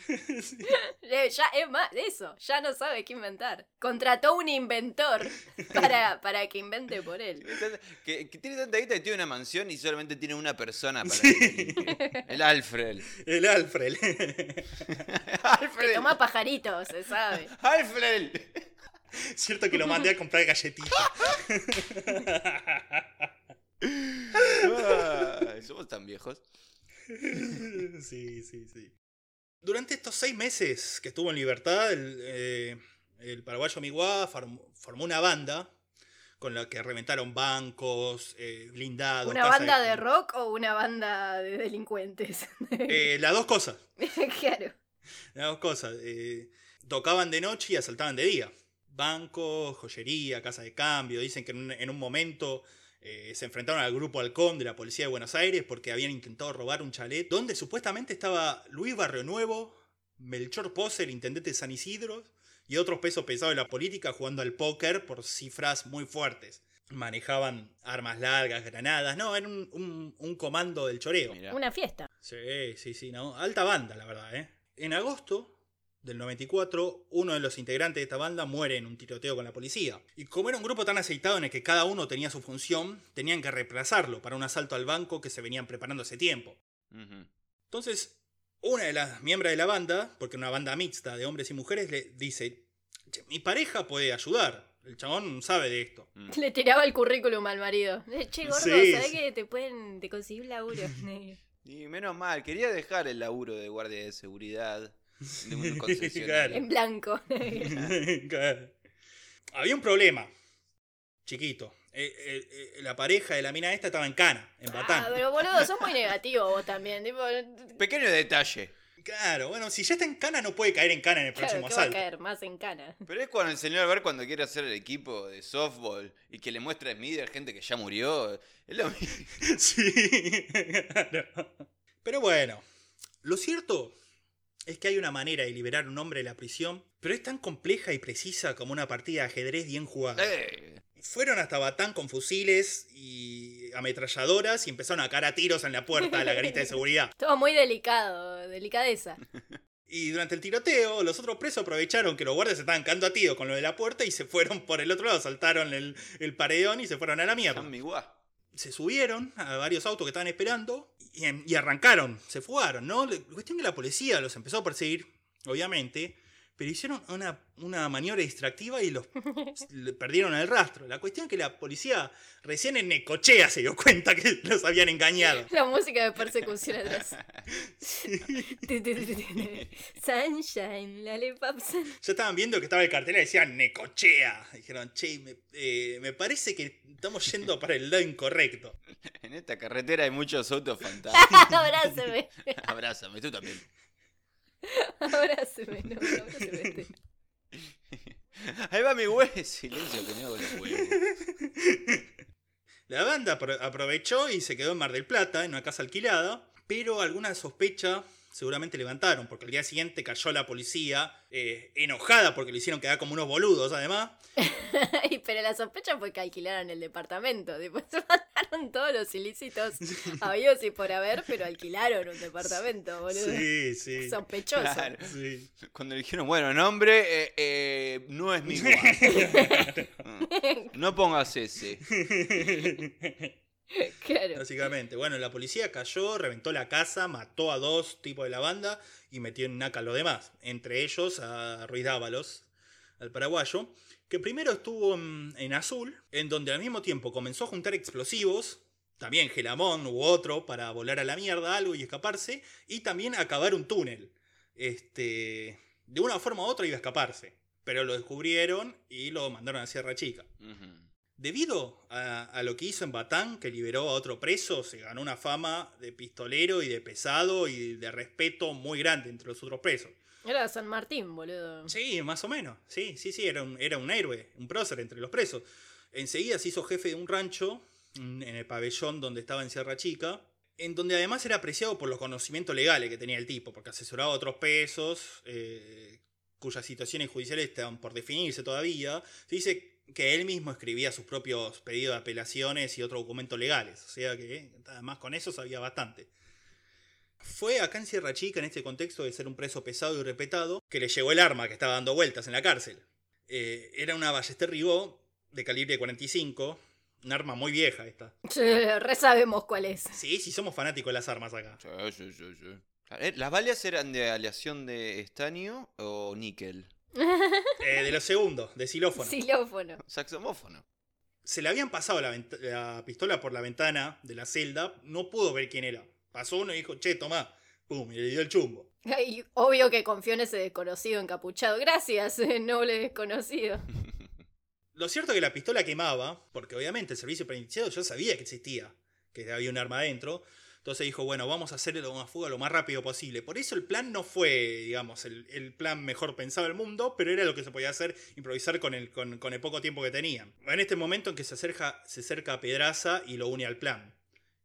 Eh, Ya, es más, eso, ya no sabe qué inventar. Contrató un inventor para, para que invente por él. Tiene tanta- Que, que tiene tanta guita que tiene una mansión y solamente tiene una persona para que- El Alfred. El Alfred. Alfred. Toma pajaritos, se sabe. Alfred. Cierto que lo mandé a comprar galletitas. Ay, somos tan viejos. sí, sí, sí. Durante estos seis meses que estuvo en libertad, el, eh, el paraguayo Miguá formó una banda con la que reventaron bancos, eh, blindados. ¿Una banda de rock o una banda de delincuentes? Eh, las dos cosas. claro. Las dos cosas. eh, tocaban de noche y asaltaban de día. Bancos, joyería, casa de cambio. Dicen que en un, en un momento eh, se enfrentaron al grupo Halcón de la policía de Buenos Aires porque habían intentado robar un chalet donde supuestamente estaba Luis Barrio Nuevo, Melchor Pose, el intendente de San Isidro, y otros pesos pesados de la política jugando al póker por cifras muy fuertes. Manejaban armas largas, granadas. No, era un, un- un comando del choreo. Mirá. Una fiesta. Sí, sí, sí, no. Alta banda, la verdad, ¿eh? En agosto del 94, uno de los integrantes de esta banda muere en un tiroteo con la policía. Y como era un grupo tan aceitado en el que cada uno tenía su función, tenían que reemplazarlo para un asalto al banco que se venían preparando hace tiempo. Entonces, una de las miembros de la banda, porque una banda mixta de hombres y mujeres, le dice, "Che, mi pareja puede ayudar. El chabón sabe de esto. Mm. Le tiraba el currículum al marido. Eh, Che, gordo, Sí, ¿sabés sí. que te pueden te conseguir laburo? Y menos mal, quería dejar el laburo de guardia de seguridad de un Claro. concesionario. en blanco. Claro. Había un problema. Chiquito. Eh, eh, eh, la pareja de la mina esta estaba en cana, en Batán. Ah, pero boludo, sos muy negativo vos también. Tipo, Pequeño detalle. Claro, bueno, si ya está en cana no puede caer en cana en el claro, próximo que va a asalto. caer más en cana. Pero es cuando el señor Albert cuando quiere hacer el equipo de softball y que le muestra a Smither gente que ya murió. Es lo mismo. Sí. claro. Pero bueno, lo cierto es que hay una manera de liberar a un hombre de la prisión, pero es tan compleja y precisa como una partida de ajedrez bien jugada. Eh, Fueron hasta Batán con fusiles y ametralladoras y empezaron a caer a tiros en la puerta de la garita de seguridad. Todo muy delicado, delicadeza. Y durante el tiroteo, los otros presos aprovecharon que los guardias estaban cagando a tiro con lo de la puerta y se fueron por el otro lado, saltaron el, el paredón y se fueron a la mierda. Se subieron a varios autos que estaban esperando y, arrancaron, se fugaron, ¿no? La cuestión que la policía los empezó a perseguir, obviamente, pero hicieron una, una maniobra distractiva y los perdieron el rastro. La cuestión es que la policía recién en Necochea se dio cuenta que los habían engañado. La música de persecución atrás. Sunshine, lollipop, Ya estaban viendo que estaba el cartel y decía Necochea. Dijeron, che, me, eh, me parece que estamos yendo para el lado incorrecto. En esta carretera hay muchos autos fantásticos. Abrázame, Abrázame, tú también. abrázame, no, abrázame. Ahí va mi güey. Silencio que me hago. La banda apro- aprovechó y se quedó en Mar del Plata, en una casa alquilada, pero alguna sospecha seguramente levantaron, porque al día siguiente cayó la policía, eh, enojada porque le hicieron quedar como unos boludos, además. Pero la sospecha fue que alquilaron el departamento. Después se mandaron todos los ilícitos habidos y por haber, pero alquilaron un departamento, boludo. Sí, sí. Sospechoso. Claro. sí. Cuando le dijeron, bueno, nombre eh, eh, no es mi. No pongas ese. Claro. Básicamente, bueno, la policía cayó, reventó la casa, mató a dos tipos de la banda y metió en naca a los demás. Entre ellos a Ruiz Dávalos, al paraguayo, que primero estuvo en, en Azul, en donde al mismo tiempo comenzó a juntar explosivos, también gelamón u otro, para volar a la mierda algo y escaparse, y también acabar un túnel. Este, de una forma u otra iba a escaparse, pero lo descubrieron y lo mandaron a Sierra Chica. Debido a, a lo que hizo en Batán, que liberó a otro preso, se ganó una fama de pistolero y de pesado y de respeto muy grande entre los otros presos. Era San Martín, boludo. Sí, más o menos. Sí, sí, sí, era un, era un héroe, un prócer entre los presos. Enseguida se hizo jefe de un rancho en el pabellón donde estaba en Sierra Chica, en donde además era apreciado por los conocimientos legales que tenía el tipo, porque asesoraba a otros presos, eh, cuyas situaciones judiciales estaban por definirse todavía. Se dice que él mismo escribía sus propios pedidos de apelaciones y otros documentos legales. O sea que además con eso sabía bastante. Fue acá en Sierra Chica, en este contexto de ser un preso pesado y respetado, que le llegó el arma que estaba dando vueltas en la cárcel. Eh, era una Ballester Rigaud de calibre 45, un arma muy vieja esta. Re sabemos cuál es. Sí, sí, somos fanáticos de las armas acá. Sí, sí, sí, sí. Eh, ¿Las balas eran de aleación de estaño o níquel? Eh, de los segundos, de xilófono. Xilófono. Saxomófono. Se le habían pasado la, pistola por la ventana de la celda, no pudo ver quién era. Pasó uno y dijo, che, tomá. Pum, y le dio el chumbo. Y obvio que confió en ese desconocido encapuchado. Gracias, eh, noble desconocido. Lo cierto es que la pistola quemaba, porque obviamente el servicio penitenciario ya sabía que existía, que había un arma adentro. Entonces dijo, bueno, vamos a hacerle una fuga lo más rápido posible. Por eso el plan no fue, digamos, el, el plan mejor pensado del mundo, pero era lo que se podía hacer, improvisar con el, con, con el poco tiempo que tenían. En este momento en que se acerca, se acerca a Pedraza y lo une al plan.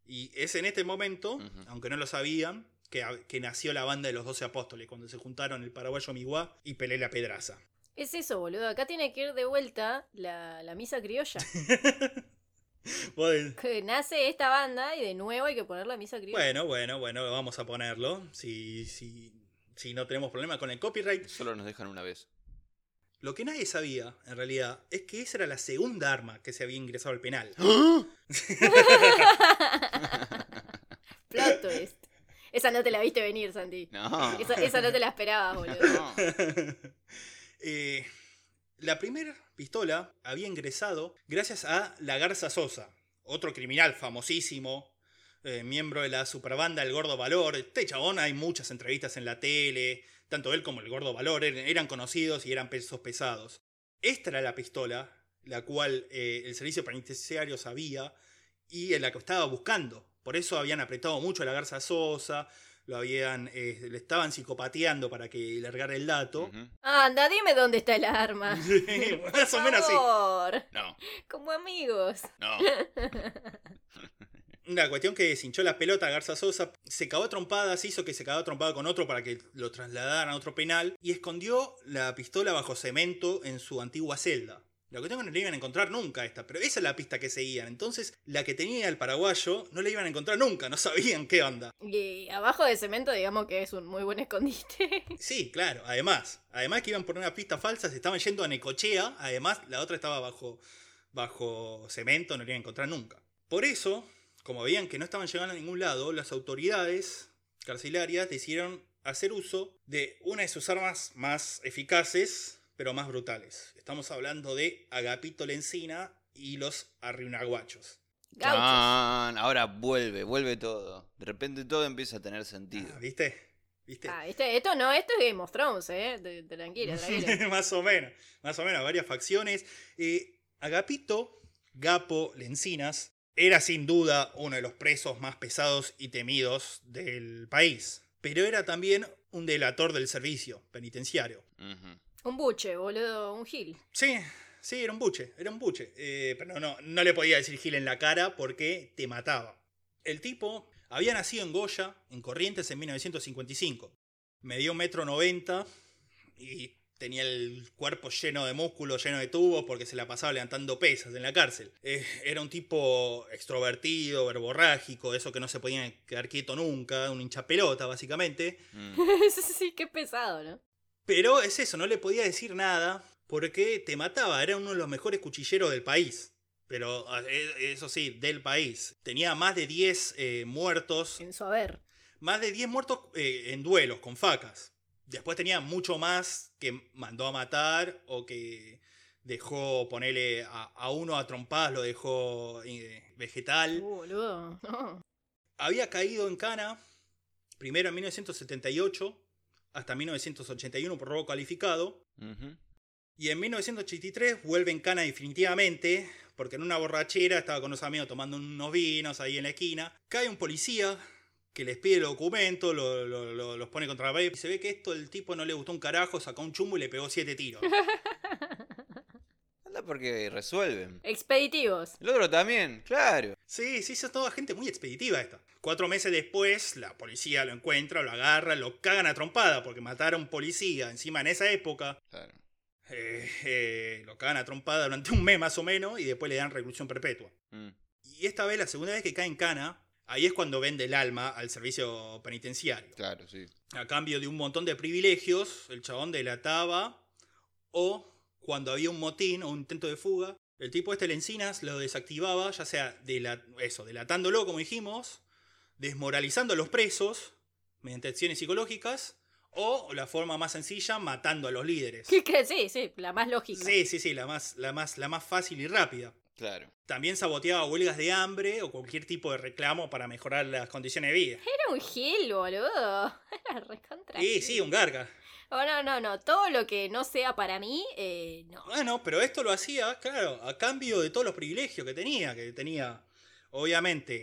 Y es en este momento, aunque no lo sabían, que, que nació la banda de los Doce Apóstoles, cuando se juntaron el paraguayo Miguá y Pelela Pedraza. Es eso, boludo. Acá tiene que ir de vuelta la, la misa criolla. Que nace esta banda y de nuevo hay que poner la misa criolla. Bueno, bueno, bueno, vamos a ponerlo. Si, si, si no tenemos problema con el copyright. Solo nos dejan una vez. Lo que nadie sabía, en realidad, es que esa era la segunda arma que se había ingresado al penal. Plot twist. Esa no te la viste venir, Santi. No. Esa, esa no te la esperabas, boludo. No. Eh, la primera pistola había ingresado gracias a La Garza Sosa, otro criminal famosísimo, eh, miembro de la superbanda El Gordo Valor. Este chabón hay muchas entrevistas en la tele, tanto él como el Gordo Valor er- eran conocidos y eran pesos pesados. Esta era la pistola, la cual eh, el servicio penitenciario sabía y en la que estaba buscando. Por eso habían apretado mucho a la Garza Sosa, lo habían, eh, le estaban psicopateando para que largara el dato. Anda, dime dónde está el arma. Más o menos así. Por No, Como amigos. no. Una cuestión que se hinchó la pelota a Garza Sosa, se cagó a trompadas, hizo que se cagó a trompada con otro para que lo trasladaran a otro penal y escondió la pistola bajo cemento en su antigua celda. Lo que tengo no le iban a encontrar nunca esta, pero esa es la pista que seguían. Entonces, la que tenía el paraguayo no la iban a encontrar nunca, no sabían qué onda. Y abajo de cemento, digamos que es un muy buen escondite. Sí, claro, además, además que iban por una pista falsa, se estaban yendo a Necochea, además la otra estaba bajo, bajo cemento, no la iban a encontrar nunca. Por eso, como veían que no estaban llegando a ningún lado, las autoridades carcelarias decidieron hacer uso de una de sus armas más eficaces, pero más brutales. Estamos hablando de Agapito Lencina y los arriunaguachos. Gauchos. Chan, ahora vuelve, vuelve todo. De repente todo empieza a tener sentido. Ah, ¿Viste? ¿Viste? Ah, ¿viste? Esto no, esto es Game of Thrones, eh. De- de- Tranquila, tranquila. más o menos, más o menos, varias facciones. Eh, Agapito, Gapo Lencinas, era sin duda uno de los presos más pesados y temidos del país, pero era también un delator del servicio penitenciario. Ujú. Un buche, boludo, un gil. Sí, sí, era un buche, era un buche, eh, pero no, no le podía decir Gil en la cara porque te mataba. El tipo había nacido en Goya, en Corrientes, en 1955. Medía un metro noventa y tenía el cuerpo lleno de músculos, lleno de tubos, porque se la pasaba levantando pesas en la cárcel. Eh, era un tipo extrovertido, verborrágico, eso que no se podía quedar quieto nunca, un hinchapelota, básicamente. Mm. sí, qué pesado, ¿no? Pero es eso, no le podía decir nada porque te mataba, era uno de los mejores cuchilleros del país. Pero e- eso sí, del país. Tenía más de 10 eh, muertos, En su haber. más de 10 muertos eh, en duelos con facas. Después tenía mucho más que mandó a matar o que dejó ponerle a, a uno a trompadas, lo dejó eh, vegetal. Uh, boludo. No. Había caído en cana primero en 1978 hasta 1981 por robo calificado. Ujú. Y en 1983 vuelve en cana definitivamente, porque en una borrachera estaba con unos amigos tomando unos vinos ahí en la esquina. Cae un policía que les pide el documento, lo- lo- lo- los pone contra la pared y se ve que esto el tipo no le gustó un carajo, sacó un chumbo y le pegó siete tiros. Anda porque resuelven. Expeditivos. El otro también, claro. Sí, sí, es toda gente muy expeditiva esta. Cuatro meses después, la policía lo encuentra, lo agarra, lo cagan a trompada porque matar a un policía encima en esa época claro. eh, eh, lo cagan a trompada durante un mes más o menos y después le dan reclusión perpetua. Mm. Y esta vez, la segunda vez que cae en cana, ahí es cuando vende el alma al servicio penitenciario. Claro, sí. A cambio de un montón de privilegios, el chabón delataba o cuando había un motín o un intento de fuga, el tipo este, el Encinas, lo desactivaba, ya sea eso, delatándolo, como dijimos, desmoralizando a los presos mediante acciones psicológicas, o la forma más sencilla, matando a los líderes. Sí, sí, la más lógica. Sí, sí, sí, la más, la más, la más fácil y rápida. Claro. También saboteaba huelgas de hambre o cualquier tipo de reclamo para mejorar las condiciones de vida. Era un gil, boludo. Era recontra. Sí, sí, un garga. Oh, no, no, no. Todo lo que no sea para mí, eh, no. Bueno, pero esto lo hacía, claro, a cambio de todos los privilegios que tenía, que tenía, obviamente,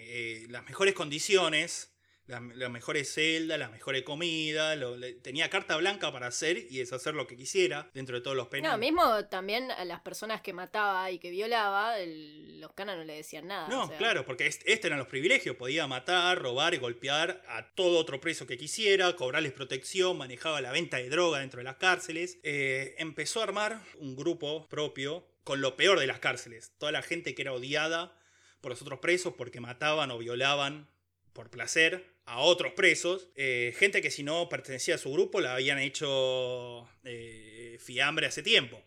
eh, las mejores condiciones, las, las mejores celdas, las mejores comidas, lo- le- tenía carta blanca para hacer y deshacer lo que quisiera dentro de todos los No, penales. mismo también a las personas que mataba y que violaba, el- los canas no le decían nada. No, o sea, claro, porque est- estos eran los privilegios. Podía matar, robar y golpear a todo otro preso que quisiera, cobrarles protección, manejaba la venta de droga dentro de las cárceles. Eh, empezó a armar un grupo propio con lo peor de las cárceles. Toda la gente que era odiada por los otros presos porque mataban o violaban por placer a otros presos. Eh, gente que si no pertenecía a su grupo la habían hecho eh, fiambre hace tiempo.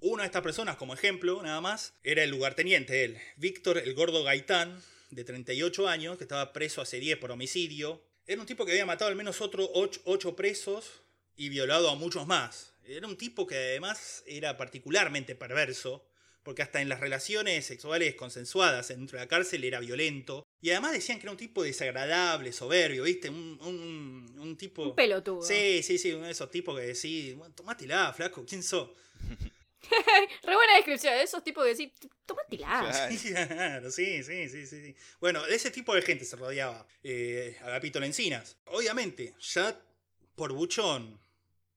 Una de estas personas, como ejemplo, nada más, era el lugarteniente, él, Víctor el Gordo Gaitán, de 38 años, que estaba preso hace 10 por homicidio. Era un tipo que había matado al menos otros 8, presos y violado a muchos más. Era un tipo que además era particularmente perverso, porque hasta en las relaciones sexuales consensuadas dentro de la cárcel era violento. Y además decían que era un tipo desagradable, soberbio, ¿viste? Un, un, un tipo... Un pelotudo. Sí, sí, sí, uno de esos tipos que decís, bueno, tomátela, flaco, ¿quién sos? Re buena descripción. De esos tipos que decís, tomátela. Claro. Sí, sí, sí, sí, sí. Bueno, de ese tipo de gente se rodeaba eh, Agapito Lencinas. Obviamente, ya por buchón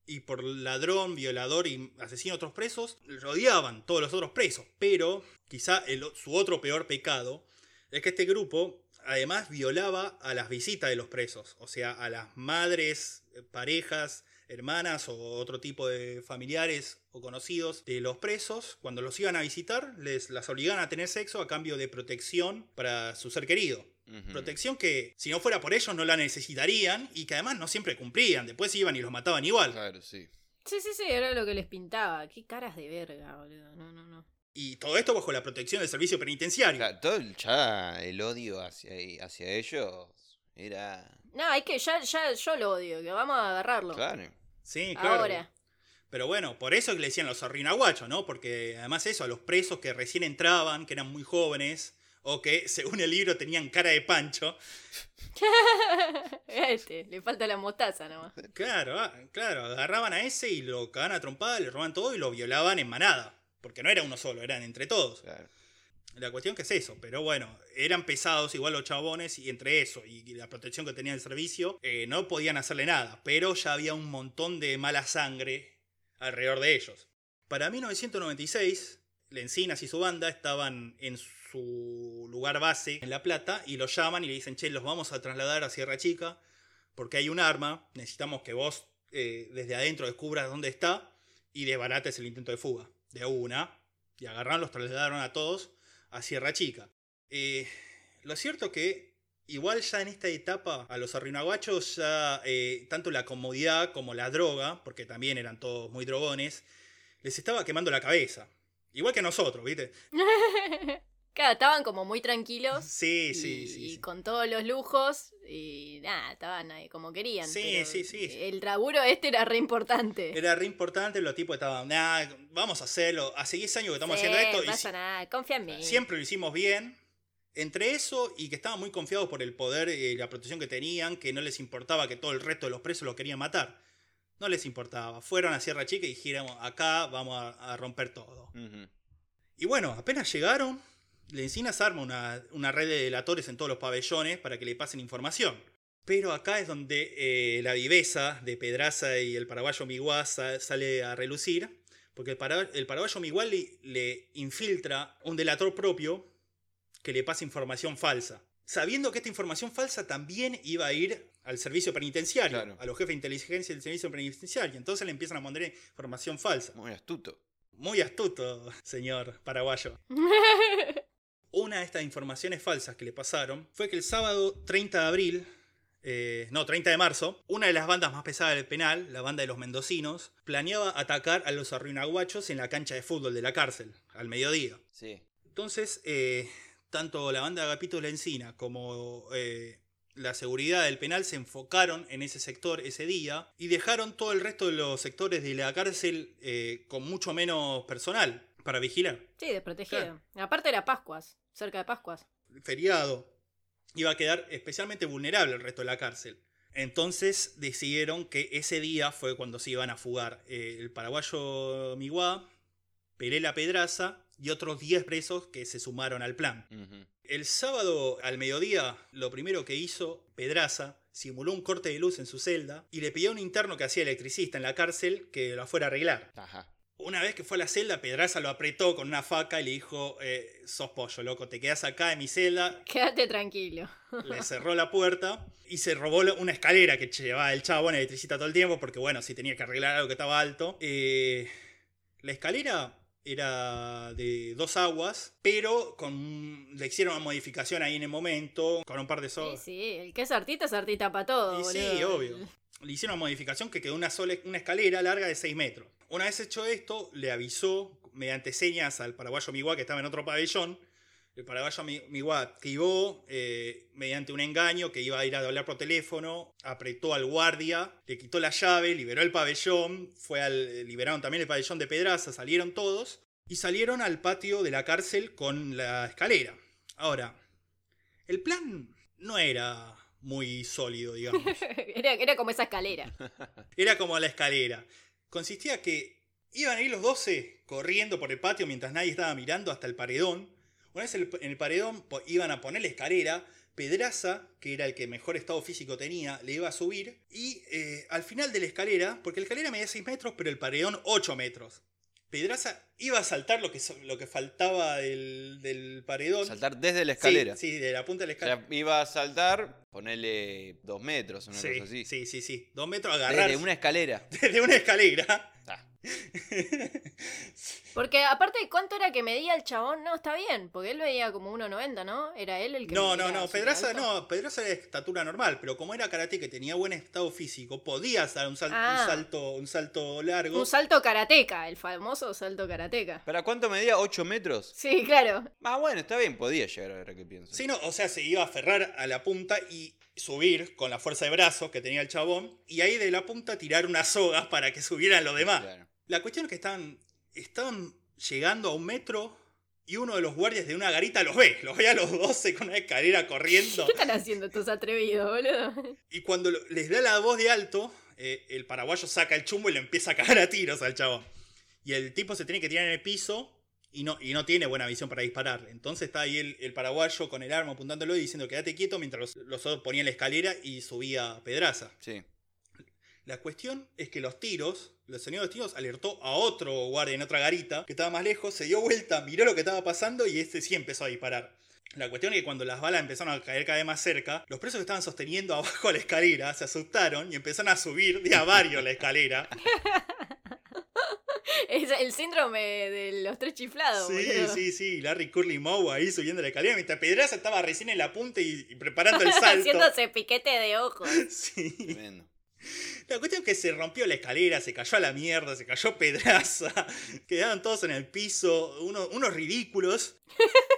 y por ladrón, violador y asesino a otros presos, rodeaban todos los otros presos. Pero quizá el su otro peor pecado es que este grupo además violaba a las visitas de los presos, o sea, a las madres, eh, parejas, hermanas o otro tipo de familiares o conocidos de los presos, cuando los iban a visitar, les las obligaban a tener sexo a cambio de protección para su ser querido. Protección que, si no fuera por ellos, no la necesitarían y que además no siempre cumplían. Después iban y los mataban igual. Claro, sí. Sí, sí, sí, era lo que les pintaba. Qué caras de verga, boludo. No, no, no. Y todo esto bajo la protección del servicio penitenciario. Claro, todo el, ya el odio hacia, hacia ellos era. No, hay que, ya, ya, yo lo odio, que vamos a agarrarlo. Claro. Sí, claro. Ahora. Pero bueno, por eso que le decían los arrinaguachos, ¿no? Porque además eso, a los presos que recién entraban, que eran muy jóvenes, o que, según el libro, tenían cara de pancho. este, le falta la mostaza nomás. Claro, ah, claro, agarraban a ese y lo cagaban a trompada, le roban todo y lo violaban en manada. Porque no era uno solo, eran entre todos. Claro. La cuestión que es eso, pero bueno, eran pesados igual los chabones y entre eso y la protección que tenía el servicio, eh, no podían hacerle nada, pero ya había un montón de mala sangre alrededor de ellos. Para 1996, Lencinas y su banda estaban en su lugar base en La Plata y los llaman y le dicen, che, los vamos a trasladar a Sierra Chica porque hay un arma, necesitamos que vos eh, desde adentro descubras dónde está y desbarates el intento de fuga. De una. Y agarraron, los trasladaron a todos a Sierra Chica. Eh, lo cierto que igual ya en esta etapa a los arrinaguachos ya eh, tanto la comodidad como la droga, porque también eran todos muy drogones, les estaba quemando la cabeza. Igual que a nosotros, ¿viste? Claro, estaban como muy tranquilos. Sí, y, sí, sí. y sí. con todos los lujos y nada, estaban ahí como querían. Sí, pero sí, sí. El laburo este era re importante. Era re importante, los tipos estaban, nah, vamos a hacerlo. Hace 10 años que estamos Sí, haciendo esto no pasa nada, confía en mí. siempre lo hicimos bien. Entre eso y que estaban muy confiados por el poder y la protección que tenían, que no les importaba que todo el resto de los presos los querían matar. No les importaba. Fueron a Sierra Chica y dijeron, acá vamos a, a romper todo. Y bueno, apenas llegaron, Lencinas arma una, una red de delatores en todos los pabellones para que le pasen información. Pero acá es donde eh, la viveza de Pedraza y el paraguayo Miguá sa- sale a relucir, porque el, para- el paraguayo Miguá le, le infiltra un delator propio que le pasa información falsa. Sabiendo que esta información falsa también iba a ir al servicio penitenciario, Claro. a los jefes de inteligencia del servicio penitenciario. Entonces le empiezan a mandar información falsa. Muy astuto. Muy astuto, señor paraguayo. Una de estas informaciones falsas que le pasaron fue que el sábado 30 de abril, eh, no, 30 de marzo, una de las bandas más pesadas del penal, la banda de los mendocinos, planeaba atacar a los arruinaguachos en la cancha de fútbol de la cárcel, al mediodía. Sí. Entonces, eh, tanto la banda de Agapito La Encina como eh, la seguridad del penal se enfocaron en ese sector ese día y dejaron todo el resto de los sectores de la cárcel eh, con mucho menos personal para vigilar. Sí, desprotegido. Aparte era Pascuas, cerca de Pascuas. Feriado iba a quedar especialmente vulnerable el resto de la cárcel. Entonces decidieron que ese día fue cuando se iban a fugar eh, el paraguayo Miguá, Perela Pedraza y otros 10 presos que se sumaron al plan. El sábado al mediodía, lo primero que hizo Pedraza simuló un corte de luz en su celda y le pidió a un interno que hacía electricista en la cárcel que lo fuera a arreglar. Ajá. Una vez que fue a la celda, Pedraza lo apretó con una faca y le dijo, eh, sos pollo, loco, te quedas acá en mi celda. Quédate tranquilo. Le cerró la puerta y se robó una escalera que llevaba el chabón electricista todo el tiempo porque, bueno, si tenía que arreglar algo que estaba alto. Eh, la escalera era de dos aguas, pero con, le hicieron una modificación ahí en el momento, con un par de Sí, sogas. sí, el que es artista es artista para todo. Y sí, obvio. Le hicieron una modificación que quedó una, sola, una escalera larga de 6 metros. Una vez hecho esto, le avisó mediante señas al paraguayo Miguá que estaba en otro pabellón. El paraguayo Mi- Miguá activó eh, mediante un engaño que iba a ir a hablar por teléfono, apretó al guardia, le quitó la llave, liberó el pabellón, fue al, liberaron también el pabellón de Pedraza, salieron todos y salieron al patio de la cárcel con la escalera. Ahora, el plan no era muy sólido, digamos. era, era como esa escalera. Era como la escalera. Consistía que iban a ir los 12 corriendo por el patio mientras nadie estaba mirando hasta el paredón. Una vez en el paredón iban a poner la escalera. Pedraza, que era el que mejor estado físico tenía, le iba a subir. Y eh, al final de la escalera, porque la escalera medía 6 metros, pero el paredón 8 metros. Pedraza iba a saltar lo que, lo que faltaba del, del paredón. Saltar desde la Sí, escalera. Sí, de la punta de la O escalera. sea, iba a saltar, ponerle dos metros, una Sí, cosa así. sí, sí, sí. Dos metros agarrar Desde una escalera. desde una escalera. Ah, Porque aparte, ¿cuánto era que medía el chabón? No, está bien, porque él medía como 1,90, ¿no? Era él el que No, no, no, Pedraza no, Pedraza era de estatura normal, pero como era karate que tenía buen estado físico, podía dar un, sal- Ah. un salto, un salto largo. Un salto karateca, el famoso salto karateca. ¿Para cuánto medía? ¿8 metros? Sí, claro. Ah, bueno, está bien, podía llegar ahora que pienso. Sí, no, o sea, se iba a aferrar a la punta y subir con la fuerza de brazos que tenía el chabón, y ahí de la punta tirar unas sogas para que subieran los demás. Claro. La cuestión es que estaban, estaban llegando a un metro y uno de los guardias de una garita los ve, los ve a los 12 con una escalera corriendo. ¿Qué están haciendo estos atrevidos, boludo? Y cuando les da la voz de alto, eh, el paraguayo saca el chumbo y le empieza a cagar a tiros al chabón. Y el tipo se tiene que tirar en el piso y no, y no tiene buena visión para dispararle. Entonces está ahí el, el paraguayo con el arma apuntándolo y diciendo quédate quieto mientras los, los otros ponían la escalera y subía Pedraza. Sí. La cuestión es que los tiros, el sonido de los tiros alertó a otro guardia en otra garita que estaba más lejos, se dio vuelta, miró lo que estaba pasando y este sí empezó a disparar. La cuestión es que cuando las balas empezaron a caer cada vez más cerca, los presos que estaban sosteniendo abajo la escalera se asustaron y empezaron a subir de a varios la escalera. Es el síndrome de los tres chiflados, Sí, boludo. sí, sí, Larry Curly Moe ahí subiendo la escalera mientras Pedraza estaba recién en la punta y, y preparando el salto. Haciéndose piquete de ojos. Sí. Tremendo. La cuestión es que se rompió la escalera, se cayó a la mierda, se cayó pedraza, quedaron todos en el piso, uno- unos ridículos.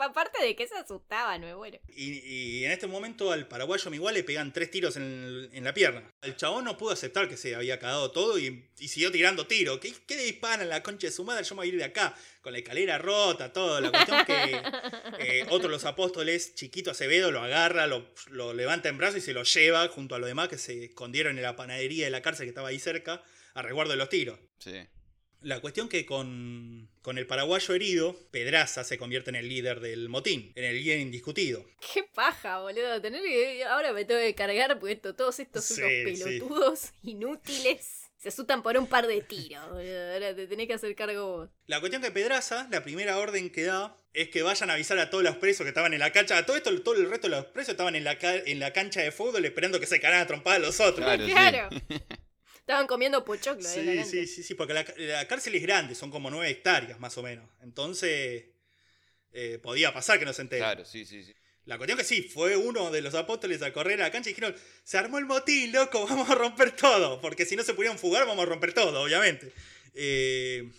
Aparte de que se asustaban, me muero. Y, y en este momento al paraguayo Miguel le pegan tres tiros en, la pierna. El chabón no pudo aceptar que se había cagado todo y, y siguió tirando tiros. ¿Qué, ¿Qué le disparan la concha de su madre? Yo me voy a ir de acá, con la escalera rota, todo. La cuestión es que eh, otro de los apóstoles, Chiquito Acevedo, lo agarra, lo, lo levanta en brazos y se lo lleva junto a los demás que se escondieron en la panadería de la cárcel que estaba ahí cerca, a resguardo de los tiros. Sí. La cuestión que con, con el paraguayo herido, Pedraza se convierte en el líder del motín, en el líder indiscutido. Qué paja, boludo. Tener que. Ahora me tengo que cargar porque esto- todos estos son Sí, unos sí. pelotudos inútiles. Se asustan por un par de tiros, boludo. Ahora te tenés que hacer cargo vos. La cuestión que Pedraza, la primera orden que da es que vayan a avisar a todos los presos que estaban en la cancha. A todo esto, todo el resto de los presos estaban en la, ca- en la cancha de fútbol esperando que se cagaran a trompadas a los otros. Claro, sí. Estaban comiendo pochoclo la Sí, cancha. sí, sí, sí, porque la, la cárcel es grande, son como nueve hectáreas más o menos. Entonces, eh, podía pasar que no se enteren. Claro, sí, sí, sí. La cuestión que sí, fue uno de los apóstoles a correr a la cancha y dijeron, se armó el motín, loco, vamos a romper todo. Porque si no se pudieron fugar, vamos a romper todo, obviamente. Eh,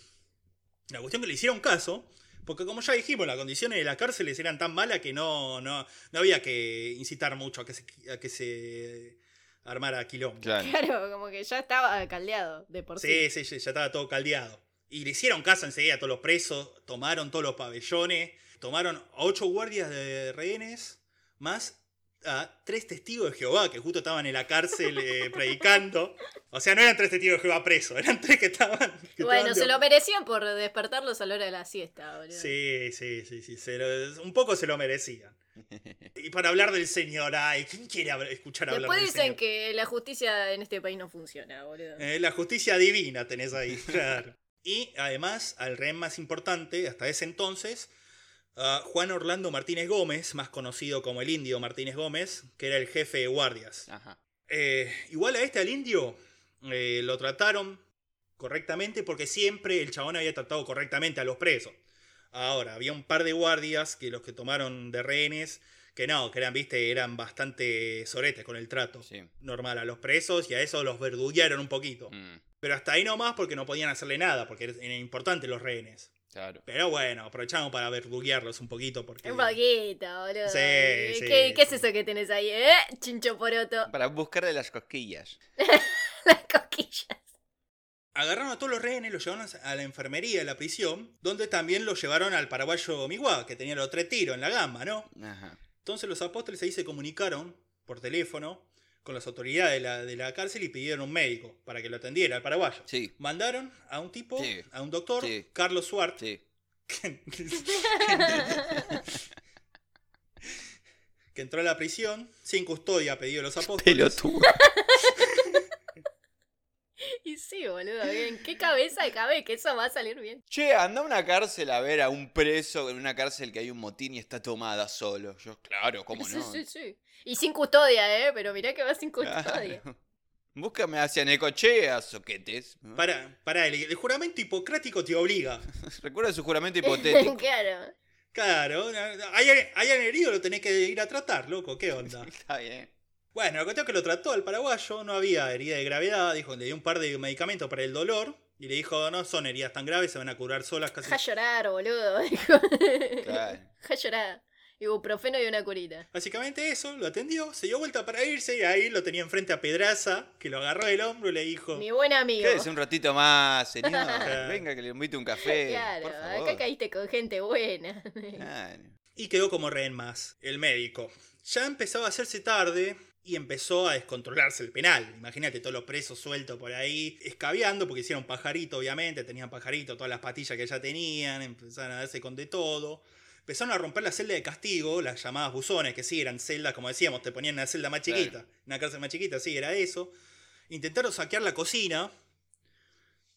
la cuestión que le hicieron caso, porque como ya dijimos, las condiciones de las cárceles eran tan malas que no, no, no había que incitar mucho a que se, a que se armara quilombo. Claro. Claro, como que ya estaba caldeado de por sí. Sí, sí, sí, ya estaba todo caldeado. Y le hicieron caso enseguida a todos los presos, tomaron todos los pabellones, tomaron a ocho guardias de rehenes, más a tres testigos de Jehová que justo estaban en la cárcel eh, predicando. O sea, no eran tres testigos de Jehová presos, eran tres que estaban... que Bueno, estaban se de- lo merecían por despertarlos a la hora de la siesta, boludo. Sí, sí, sí, sí, se lo- un poco se lo merecían. Y para hablar del Señor, ay, ¿quién quiere escuchar hablar Después del dicen Señor? que la justicia en este país no funciona, boludo. Eh, la justicia divina tenés ahí, claro. Y además, al rehén más importante, hasta ese entonces, Juan Orlando Martínez Gómez, más conocido como el indio Martínez Gómez, que era el jefe de guardias. Ajá. Eh, igual a este, al indio, eh, lo trataron correctamente porque siempre el chabón había tratado correctamente a los presos. Ahora, había un par de guardias que los que tomaron de rehenes, que no, que eran, viste, eran bastante soretes con el trato Sí. normal a los presos y a eso los verduguearon un poquito. Mm, Pero hasta ahí nomás porque no podían hacerle nada, porque eran importantes los rehenes. claro. Pero bueno, aprovechamos para verduguearlos un poquito porque... Un poquito, boludo. Sí, ¿Qué, sí, ¿Qué es eso que tenés ahí, eh? Chincho poroto. Para buscarle las cosquillas. Las cosquillas. Agarraron a todos los rehenes, los llevaron a la enfermería de la prisión, donde también los llevaron al paraguayo Miguá, que tenía los tres tiros en la gamba, ¿no? Ajá. Entonces los apóstoles ahí se comunicaron por teléfono con las autoridades de la, de la cárcel y pidieron un médico para que lo atendiera, al paraguayo. Sí, Mandaron a un tipo, Sí. a un doctor, Sí. Carlos Suart, sí. que entró a la prisión sin custodia a pedido de los apóstoles. Pelotudo. Y sí, boludo. ¿En qué cabeza cabe que eso va a salir bien? Che, anda a una cárcel a ver a un preso en una cárcel que hay un motín y está tomada solo. Yo, claro, ¿cómo Sí, no? sí, sí. Y sin custodia, ¿eh? Pero mirá que va sin custodia. Claro. Búscame hacia Necochea, soquetes. Para, para el, el juramento hipocrático te obliga. Recuerda su juramento hipotético. claro. Claro, hay, hay herido, lo tenés que ir a tratar, loco, ¿qué onda? Está bien. Bueno, la cuestión es que lo trató al paraguayo, no había herida de gravedad, dijo, le dio un par de medicamentos para el dolor y le dijo, no son heridas tan graves, se van a curar solas casi. Deja llorar, boludo. dijo. Claro. Deja llorar. Ibuprofeno y una curita. Básicamente eso, lo atendió, se dio vuelta para irse y ahí lo tenía enfrente a Pedraza, que lo agarró del hombro y le dijo, Mi buen amigo. Quédese un ratito más, señor. Venga que le invite un café. Claro, por favor. acá caíste con gente buena. Claro. y quedó como rehén más, el médico. Ya empezaba a hacerse tarde y empezó a descontrolarse el penal. Imagínate todos los presos sueltos por ahí, escabeando, porque hicieron pajarito, obviamente, tenían pajarito, todas las patillas que ya tenían, empezaron a darse con de todo. Empezaron a romper la celda de castigo, las llamadas buzones, que sí, eran celdas, como decíamos, te ponían en una celda más Claro. chiquita, una cárcel más chiquita, sí, era eso. Intentaron saquear la cocina,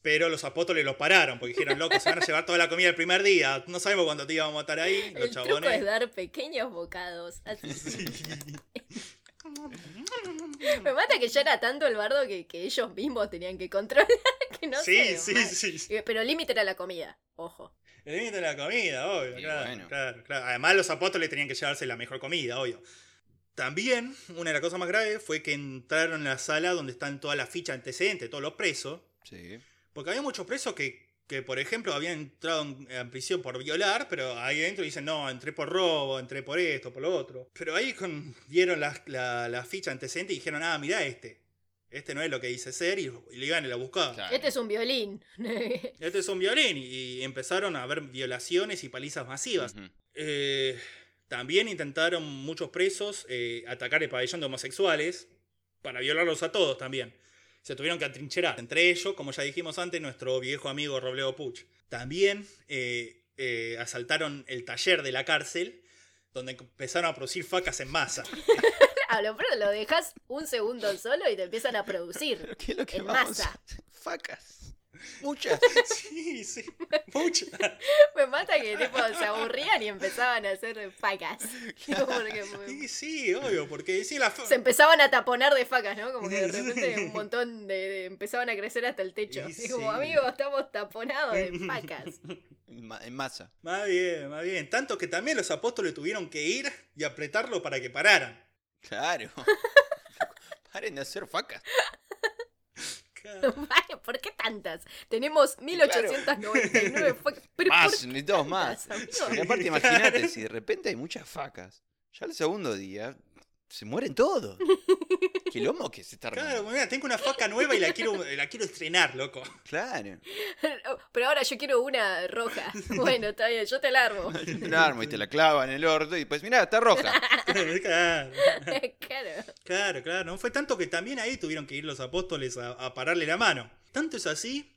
pero los apóstoles los pararon, porque dijeron, loco, se van a llevar toda la comida el primer día, no sabemos cuándo te íbamos a matar ahí, los El truco chabones. es dar pequeños bocados. Así. Me mata que ya era tanto el bardo que, que ellos mismos tenían que controlar. Que no sí, sé, sí, mal. sí, sí. Pero el límite era la comida. Ojo. El límite de la comida, obvio, claro, bueno. claro, claro. Además, los apóstoles tenían que llevarse la mejor comida, obvio. También, una de las cosas más graves fue que entraron en la sala donde están todas las fichas antecedentes, todos los presos. Sí. Porque había muchos presos que, que, por ejemplo, habían entrado en, en prisión por violar, pero ahí adentro dicen, no, entré por robo, entré por esto, por lo otro. Pero ahí con- vieron la, la, la ficha antecedente y dijeron, ah, mirá este. Este no es lo que dice ser y, y le iban y lo buscaban. Claro. Este es un violín. Este es un violín y empezaron a haber violaciones y palizas masivas. Eh, también intentaron muchos presos eh, atacar el pabellón de homosexuales para violarlos a todos también. Se tuvieron que atrincherar. Entre ellos, como ya dijimos antes, nuestro viejo amigo Robledo Puch. También eh, eh, asaltaron el taller de la cárcel, donde empezaron a producir facas en masa. A lo pronto lo dejas un segundo solo y te empiezan a producir. ¿Pero qué es lo que En vamos masa. Facas. Muchas. Sí, sí. Mucha. Me mata que tipo se aburrían y empezaban a hacer facas. Porque Sí, sí, obvio, porque sí, la se empezaban a taponar de facas, ¿no? Como que de repente un montón de, de- empezaban a crecer hasta el techo. Sí, Y como, amigos, estamos taponados de facas. En masa. Más bien, más bien. Tanto que también los apóstoles tuvieron que ir y apretarlo para que pararan. Claro. Paren de hacer facas. Claro. ¿por qué tantas? Tenemos 1899 facas. Pero ¿por Más, necesitamos más. amigo? Y aparte, imagínate, si de repente hay muchas facas, ya el segundo día se mueren todos. Qué lomo que se está Claro, armando. mira, tengo una faca nueva y la quiero, la quiero estrenar, loco. Claro. Pero ahora yo quiero una roja. Bueno, está bien, yo te la armo. Un arma y te la clava en el orto y después, mirá, está roja. Claro, claro. claro, claro. No fue tanto que también ahí tuvieron que ir los apóstoles a, a pararle la mano. Tanto es así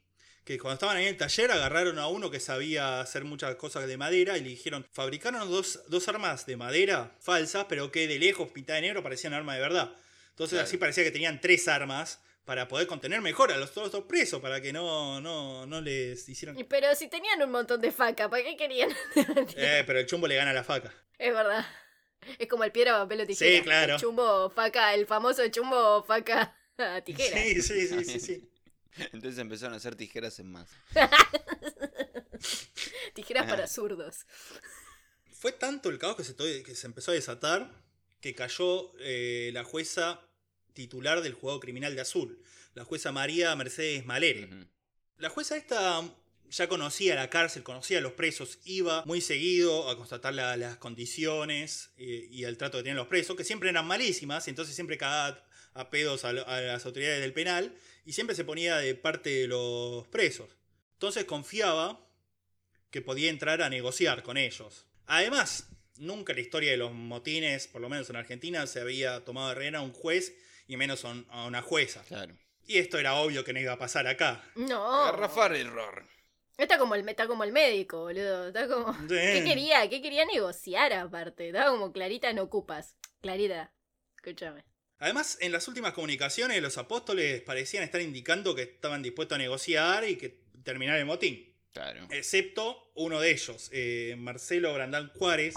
que cuando estaban ahí en el taller agarraron a uno que sabía hacer muchas cosas de madera y le dijeron, fabricaron dos, dos armas de madera falsas, pero que de lejos pintadas de negro parecían armas de verdad. Entonces Claro. así parecía que tenían tres armas para poder contener mejor a los todos los presos, para que no, no, no les hicieran... Pero si tenían un montón de facas, ¿para qué querían? Eh, pero el chumbo le gana a la faca. Es verdad. Es como el piedra, papel o tijera. Sí, claro. El chumbo, faca, el famoso chumbo, faca, tijera. Sí, sí, sí, sí, sí. Entonces empezaron a hacer tijeras en masa. Tijeras para zurdos. Fue tanto el caos que se, to- que se empezó a desatar que cayó eh, la jueza titular del juzgado criminal de Azul, la jueza María Mercedes Malere. La jueza esta ya conocía la cárcel, conocía a los presos, iba muy seguido a constatar la- las condiciones eh, y el trato que tenían los presos, que siempre eran malísimas, y entonces siempre cagaba a pedos a las autoridades del penal y siempre se ponía de parte de los presos. Entonces confiaba que podía entrar a negociar con ellos. Además, nunca en la historia de los motines, por lo menos en Argentina, se había tomado de a un juez y menos a un- a una jueza. Claro. Y esto era obvio que no iba a pasar acá. No. Garrafar el error. Está como el, está como el médico, boludo. Está como. ¿Qué quería? ¿Qué quería negociar aparte? Estaba como Clarita no ocupas. Clarita, escúchame. Además, en las últimas comunicaciones, los apóstoles parecían estar indicando que estaban dispuestos a negociar y que terminar el motín. Claro. Excepto uno de ellos, eh, Marcelo Brandán Juárez,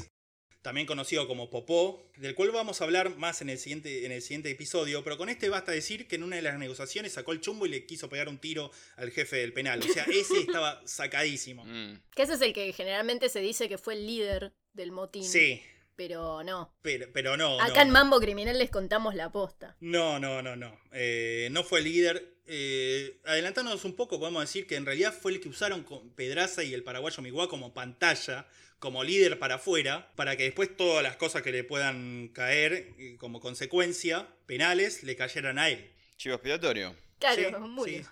también conocido como Popó, del cual vamos a hablar más en el, siguiente, en el siguiente episodio, pero con este basta decir que en una de las negociaciones sacó el chumbo y le quiso pegar un tiro al jefe del penal. O sea, ese estaba sacadísimo. Mm. Que ese es el que generalmente se dice que fue el líder del motín. Sí, Pero no. pero, pero no. Acá no, en Mambo Criminal les contamos la posta. No, no, no, no. Eh, no fue el líder. Eh, adelantándonos un poco, podemos decir que en realidad fue el que usaron con Pedraza y el paraguayo Miguá como pantalla, como líder para afuera, para que después todas las cosas que le puedan caer eh, como consecuencia penales le cayeran a él. Chivo expiatorio. Claro, Sí, muy sí.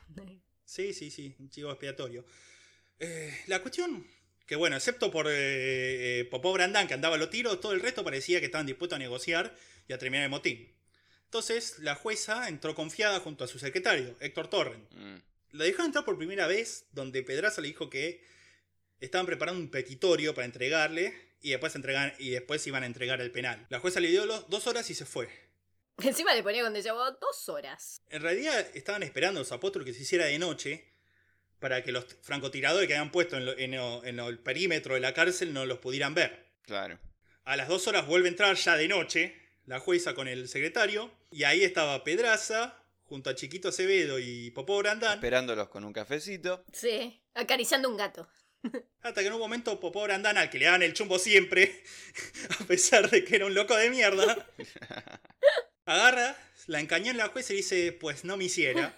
Sí, sí, sí, un chivo expiatorio. Eh, la cuestión, que bueno, excepto por eh, eh, Popó Brandán, que andaba a los tiros, todo el resto parecía que estaban dispuestos a negociar y a terminar el motín. Entonces, la jueza entró confiada junto a su secretario, Héctor Torrent. Mm. La dejaron entrar por primera vez, donde Pedraza le dijo que estaban preparando un petitorio para entregarle y después, y después iban a entregar el penal. La jueza le dio los- dos horas y se fue. Encima le ponía cuando "Vos, dos horas. En realidad estaban esperando los apóstoles que se hiciera de noche para que los francotiradores que habían puesto en, lo- en lo- en lo- el perímetro de la cárcel no los pudieran ver. Claro. A las dos horas vuelve a entrar ya de noche la jueza con el secretario y ahí estaba Pedraza junto a Chiquito Acevedo y Popó Brandán Esperándolos con un cafecito. Sí, acariciando un gato. hasta que en un momento Popó Brandán al que le daban el chumbo siempre a pesar de que era un loco de mierda agarra, la encañó en la jueza y dice pues no me hiciera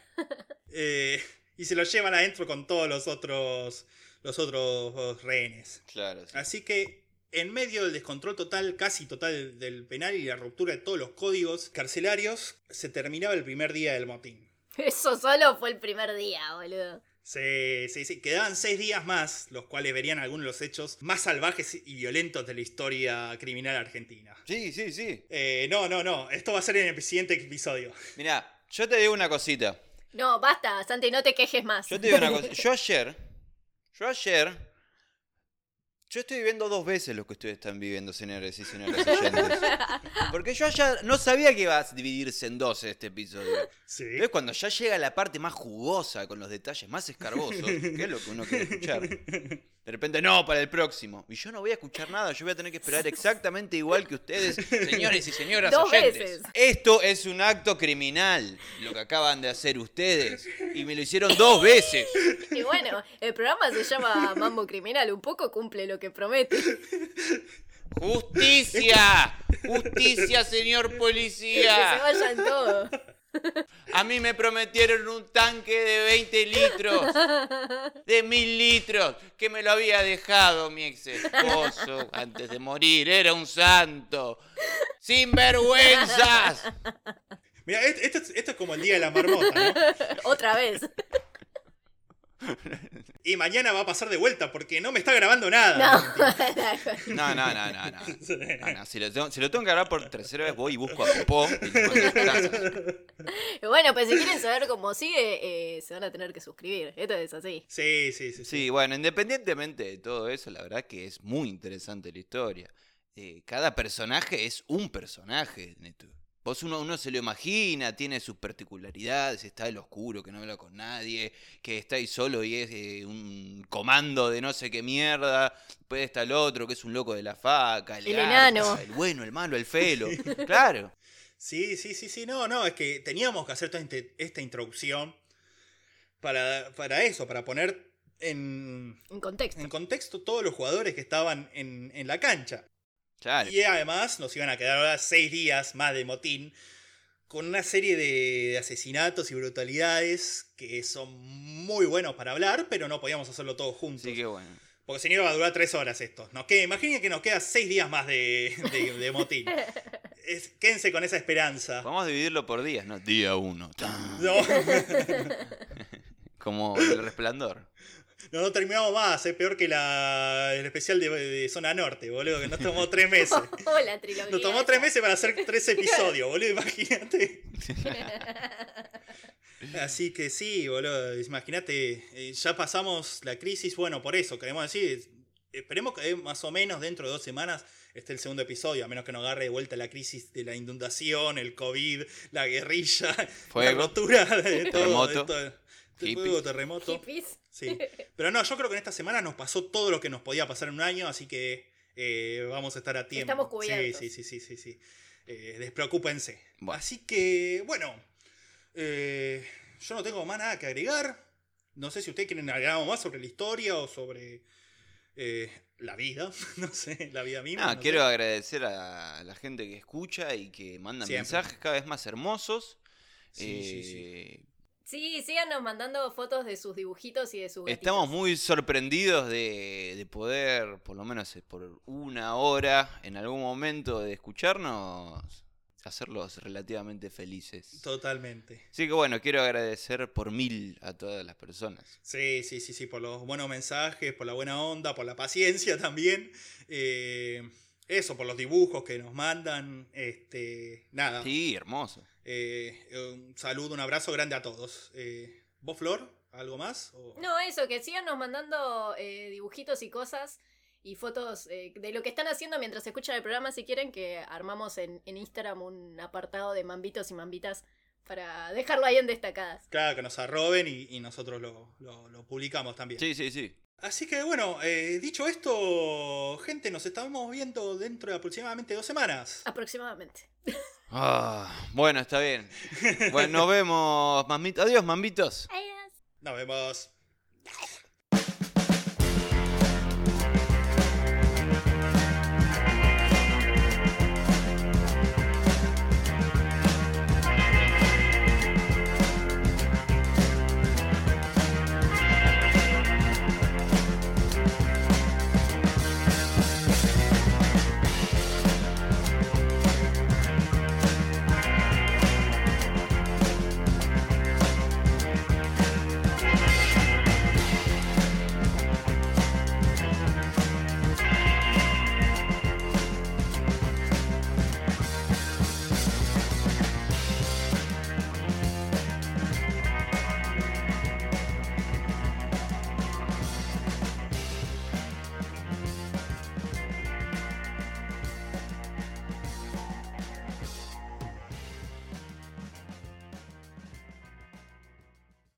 Eh, y se lo llevan adentro con todos los otros los otros rehenes. Claro. sí. Así que en medio del descontrol total, casi total del penal y la ruptura de todos los códigos carcelarios, se terminaba el primer día del motín. Eso solo fue el primer día, boludo. Sí, sí, sí. Quedaban seis días más, los cuales verían algunos de los hechos más salvajes y violentos de la historia criminal argentina. Sí, sí, sí. Eh, no, no, no. Esto va a ser en el siguiente episodio. Mirá, yo te digo una cosita. No, basta, Santi, no te quejes más. Yo te digo una cosa. Yo ayer, yo ayer Yo estoy viviendo dos veces lo que ustedes están viviendo, señores y señoras oyentes. Porque yo ya no sabía que iba a dividirse en dos este episodio. Sí. Es cuando ya llega la parte más jugosa, con los detalles más escarbosos, que es lo que uno quiere escuchar. De repente, no, para el próximo. Y yo no voy a escuchar nada, yo voy a tener que esperar exactamente igual que ustedes, señores y señoras Dos oyentes. veces. Esto es un acto criminal, lo que acaban de hacer ustedes. Y me lo hicieron dos veces. Y bueno, el programa se llama Mambo Criminal, un poco cumple lo que promete. ¡Justicia! ¡Justicia, señor Que se policía! vayan todos. A mí me prometieron un tanque de 20 litros, de mil litros, que me lo había dejado mi ex esposo antes de morir. Era un santo. ¡Sin vergüenzas! Mira, esto, esto es- esto es como el día de la marmota, ¿no? Otra vez. Y mañana va a pasar de vuelta porque no me está grabando nada. No. No, no, no, no, no. No, no, Si, lo tengo, si lo tengo que grabar por tercera vez, voy y busco a Popó. y bueno, pues si quieren saber cómo sigue, eh, se van a tener que suscribir. Esto es así. Sí, sí, sí. sí. Sí, bueno, independientemente de todo eso, la verdad que es muy interesante la historia. Eh, cada personaje es un personaje, neto. Vos uno, uno se lo imagina, tiene sus particularidades, está el oscuro que no habla con nadie, que está ahí solo y es eh, un comando de no sé qué mierda, después está el otro que es un loco de la faca, el, El enano. el bueno, el malo, el felo. claro. Sí, sí, sí, sí, no, no, es que teníamos que hacer toda inte- esta introducción para, para eso, para poner en, En contexto. en contexto todos los jugadores que estaban en, en la cancha. Claro. Y además nos iban a quedar ahora seis días más de motín con una serie de, de asesinatos y brutalidades que son muy buenos para hablar, pero no podíamos hacerlo todos juntos. Así que bueno. Porque si no iba a durar tres horas esto. Nos queda, imaginen que nos queda seis días más de, de- de motín. Es- quédense con esa esperanza. Vamos a dividirlo por días, ¿no? Día uno. No, Como el resplandor. No, no terminamos más. Es peor que la, el especial de, de Zona Norte, boludo, que nos tomó tres meses. Oh, la trilogía. Nos tomó tres meses para hacer tres episodios, boludo, imagínate. Así que sí, boludo, imagínate, eh, ya pasamos la crisis, bueno, por eso, queremos decir, esperemos que más o menos dentro de dos semanas esté el segundo episodio, a menos que nos agarre de vuelta la crisis de la inundación, el COVID, la guerrilla, la Fuego. rotura de todo. Fuego, terremoto. Hippies. Sí. Pero no, yo creo que en esta semana nos pasó todo lo que nos podía pasar en un año, así que eh, vamos a estar a tiempo. Estamos cubiertos. Sí, sí, sí, sí, sí. sí. Eh, despreocúpense. Bueno. Así que, bueno, eh, yo no tengo más nada que agregar. No sé si ustedes quieren agregar algo más sobre la historia o sobre eh, la vida. no sé, la vida misma. No quiero sé. agradecer a la gente que escucha y que manda Siempre. mensajes cada vez más hermosos. Sí, sí, sí. Sí, síganos mandando fotos de sus dibujitos y de sus gatitos. Estamos muy sorprendidos de, de poder, por lo menos eh, por una hora, en algún momento de escucharnos, hacerlos relativamente felices. Totalmente. Así que bueno, quiero agradecer por mil a todas las personas. Sí, sí, sí, sí, por los buenos mensajes, por la buena onda, por la paciencia también. Eh, eso, por los dibujos que nos mandan. Este, nada. Sí, hermoso. Eh, un saludo, un abrazo grande a todos. Eh, ¿Vos, Flor? ¿Algo más? O- No, eso, que síganos mandando eh, dibujitos y cosas y fotos eh, de lo que están haciendo mientras escuchan el programa, si quieren, que armamos en, en Instagram un apartado de mambitos y mambitas para dejarlo ahí en destacadas. Claro, que nos arroben y, y nosotros lo, lo- lo publicamos también. Sí, sí, sí. Así que bueno, eh, dicho esto, gente, nos estamos viendo dentro de aproximadamente dos semanas. Aproximadamente. Ah, bueno, está bien. Bueno, nos vemos, mamitos. Adiós, mamitos. Adiós. Nos vemos.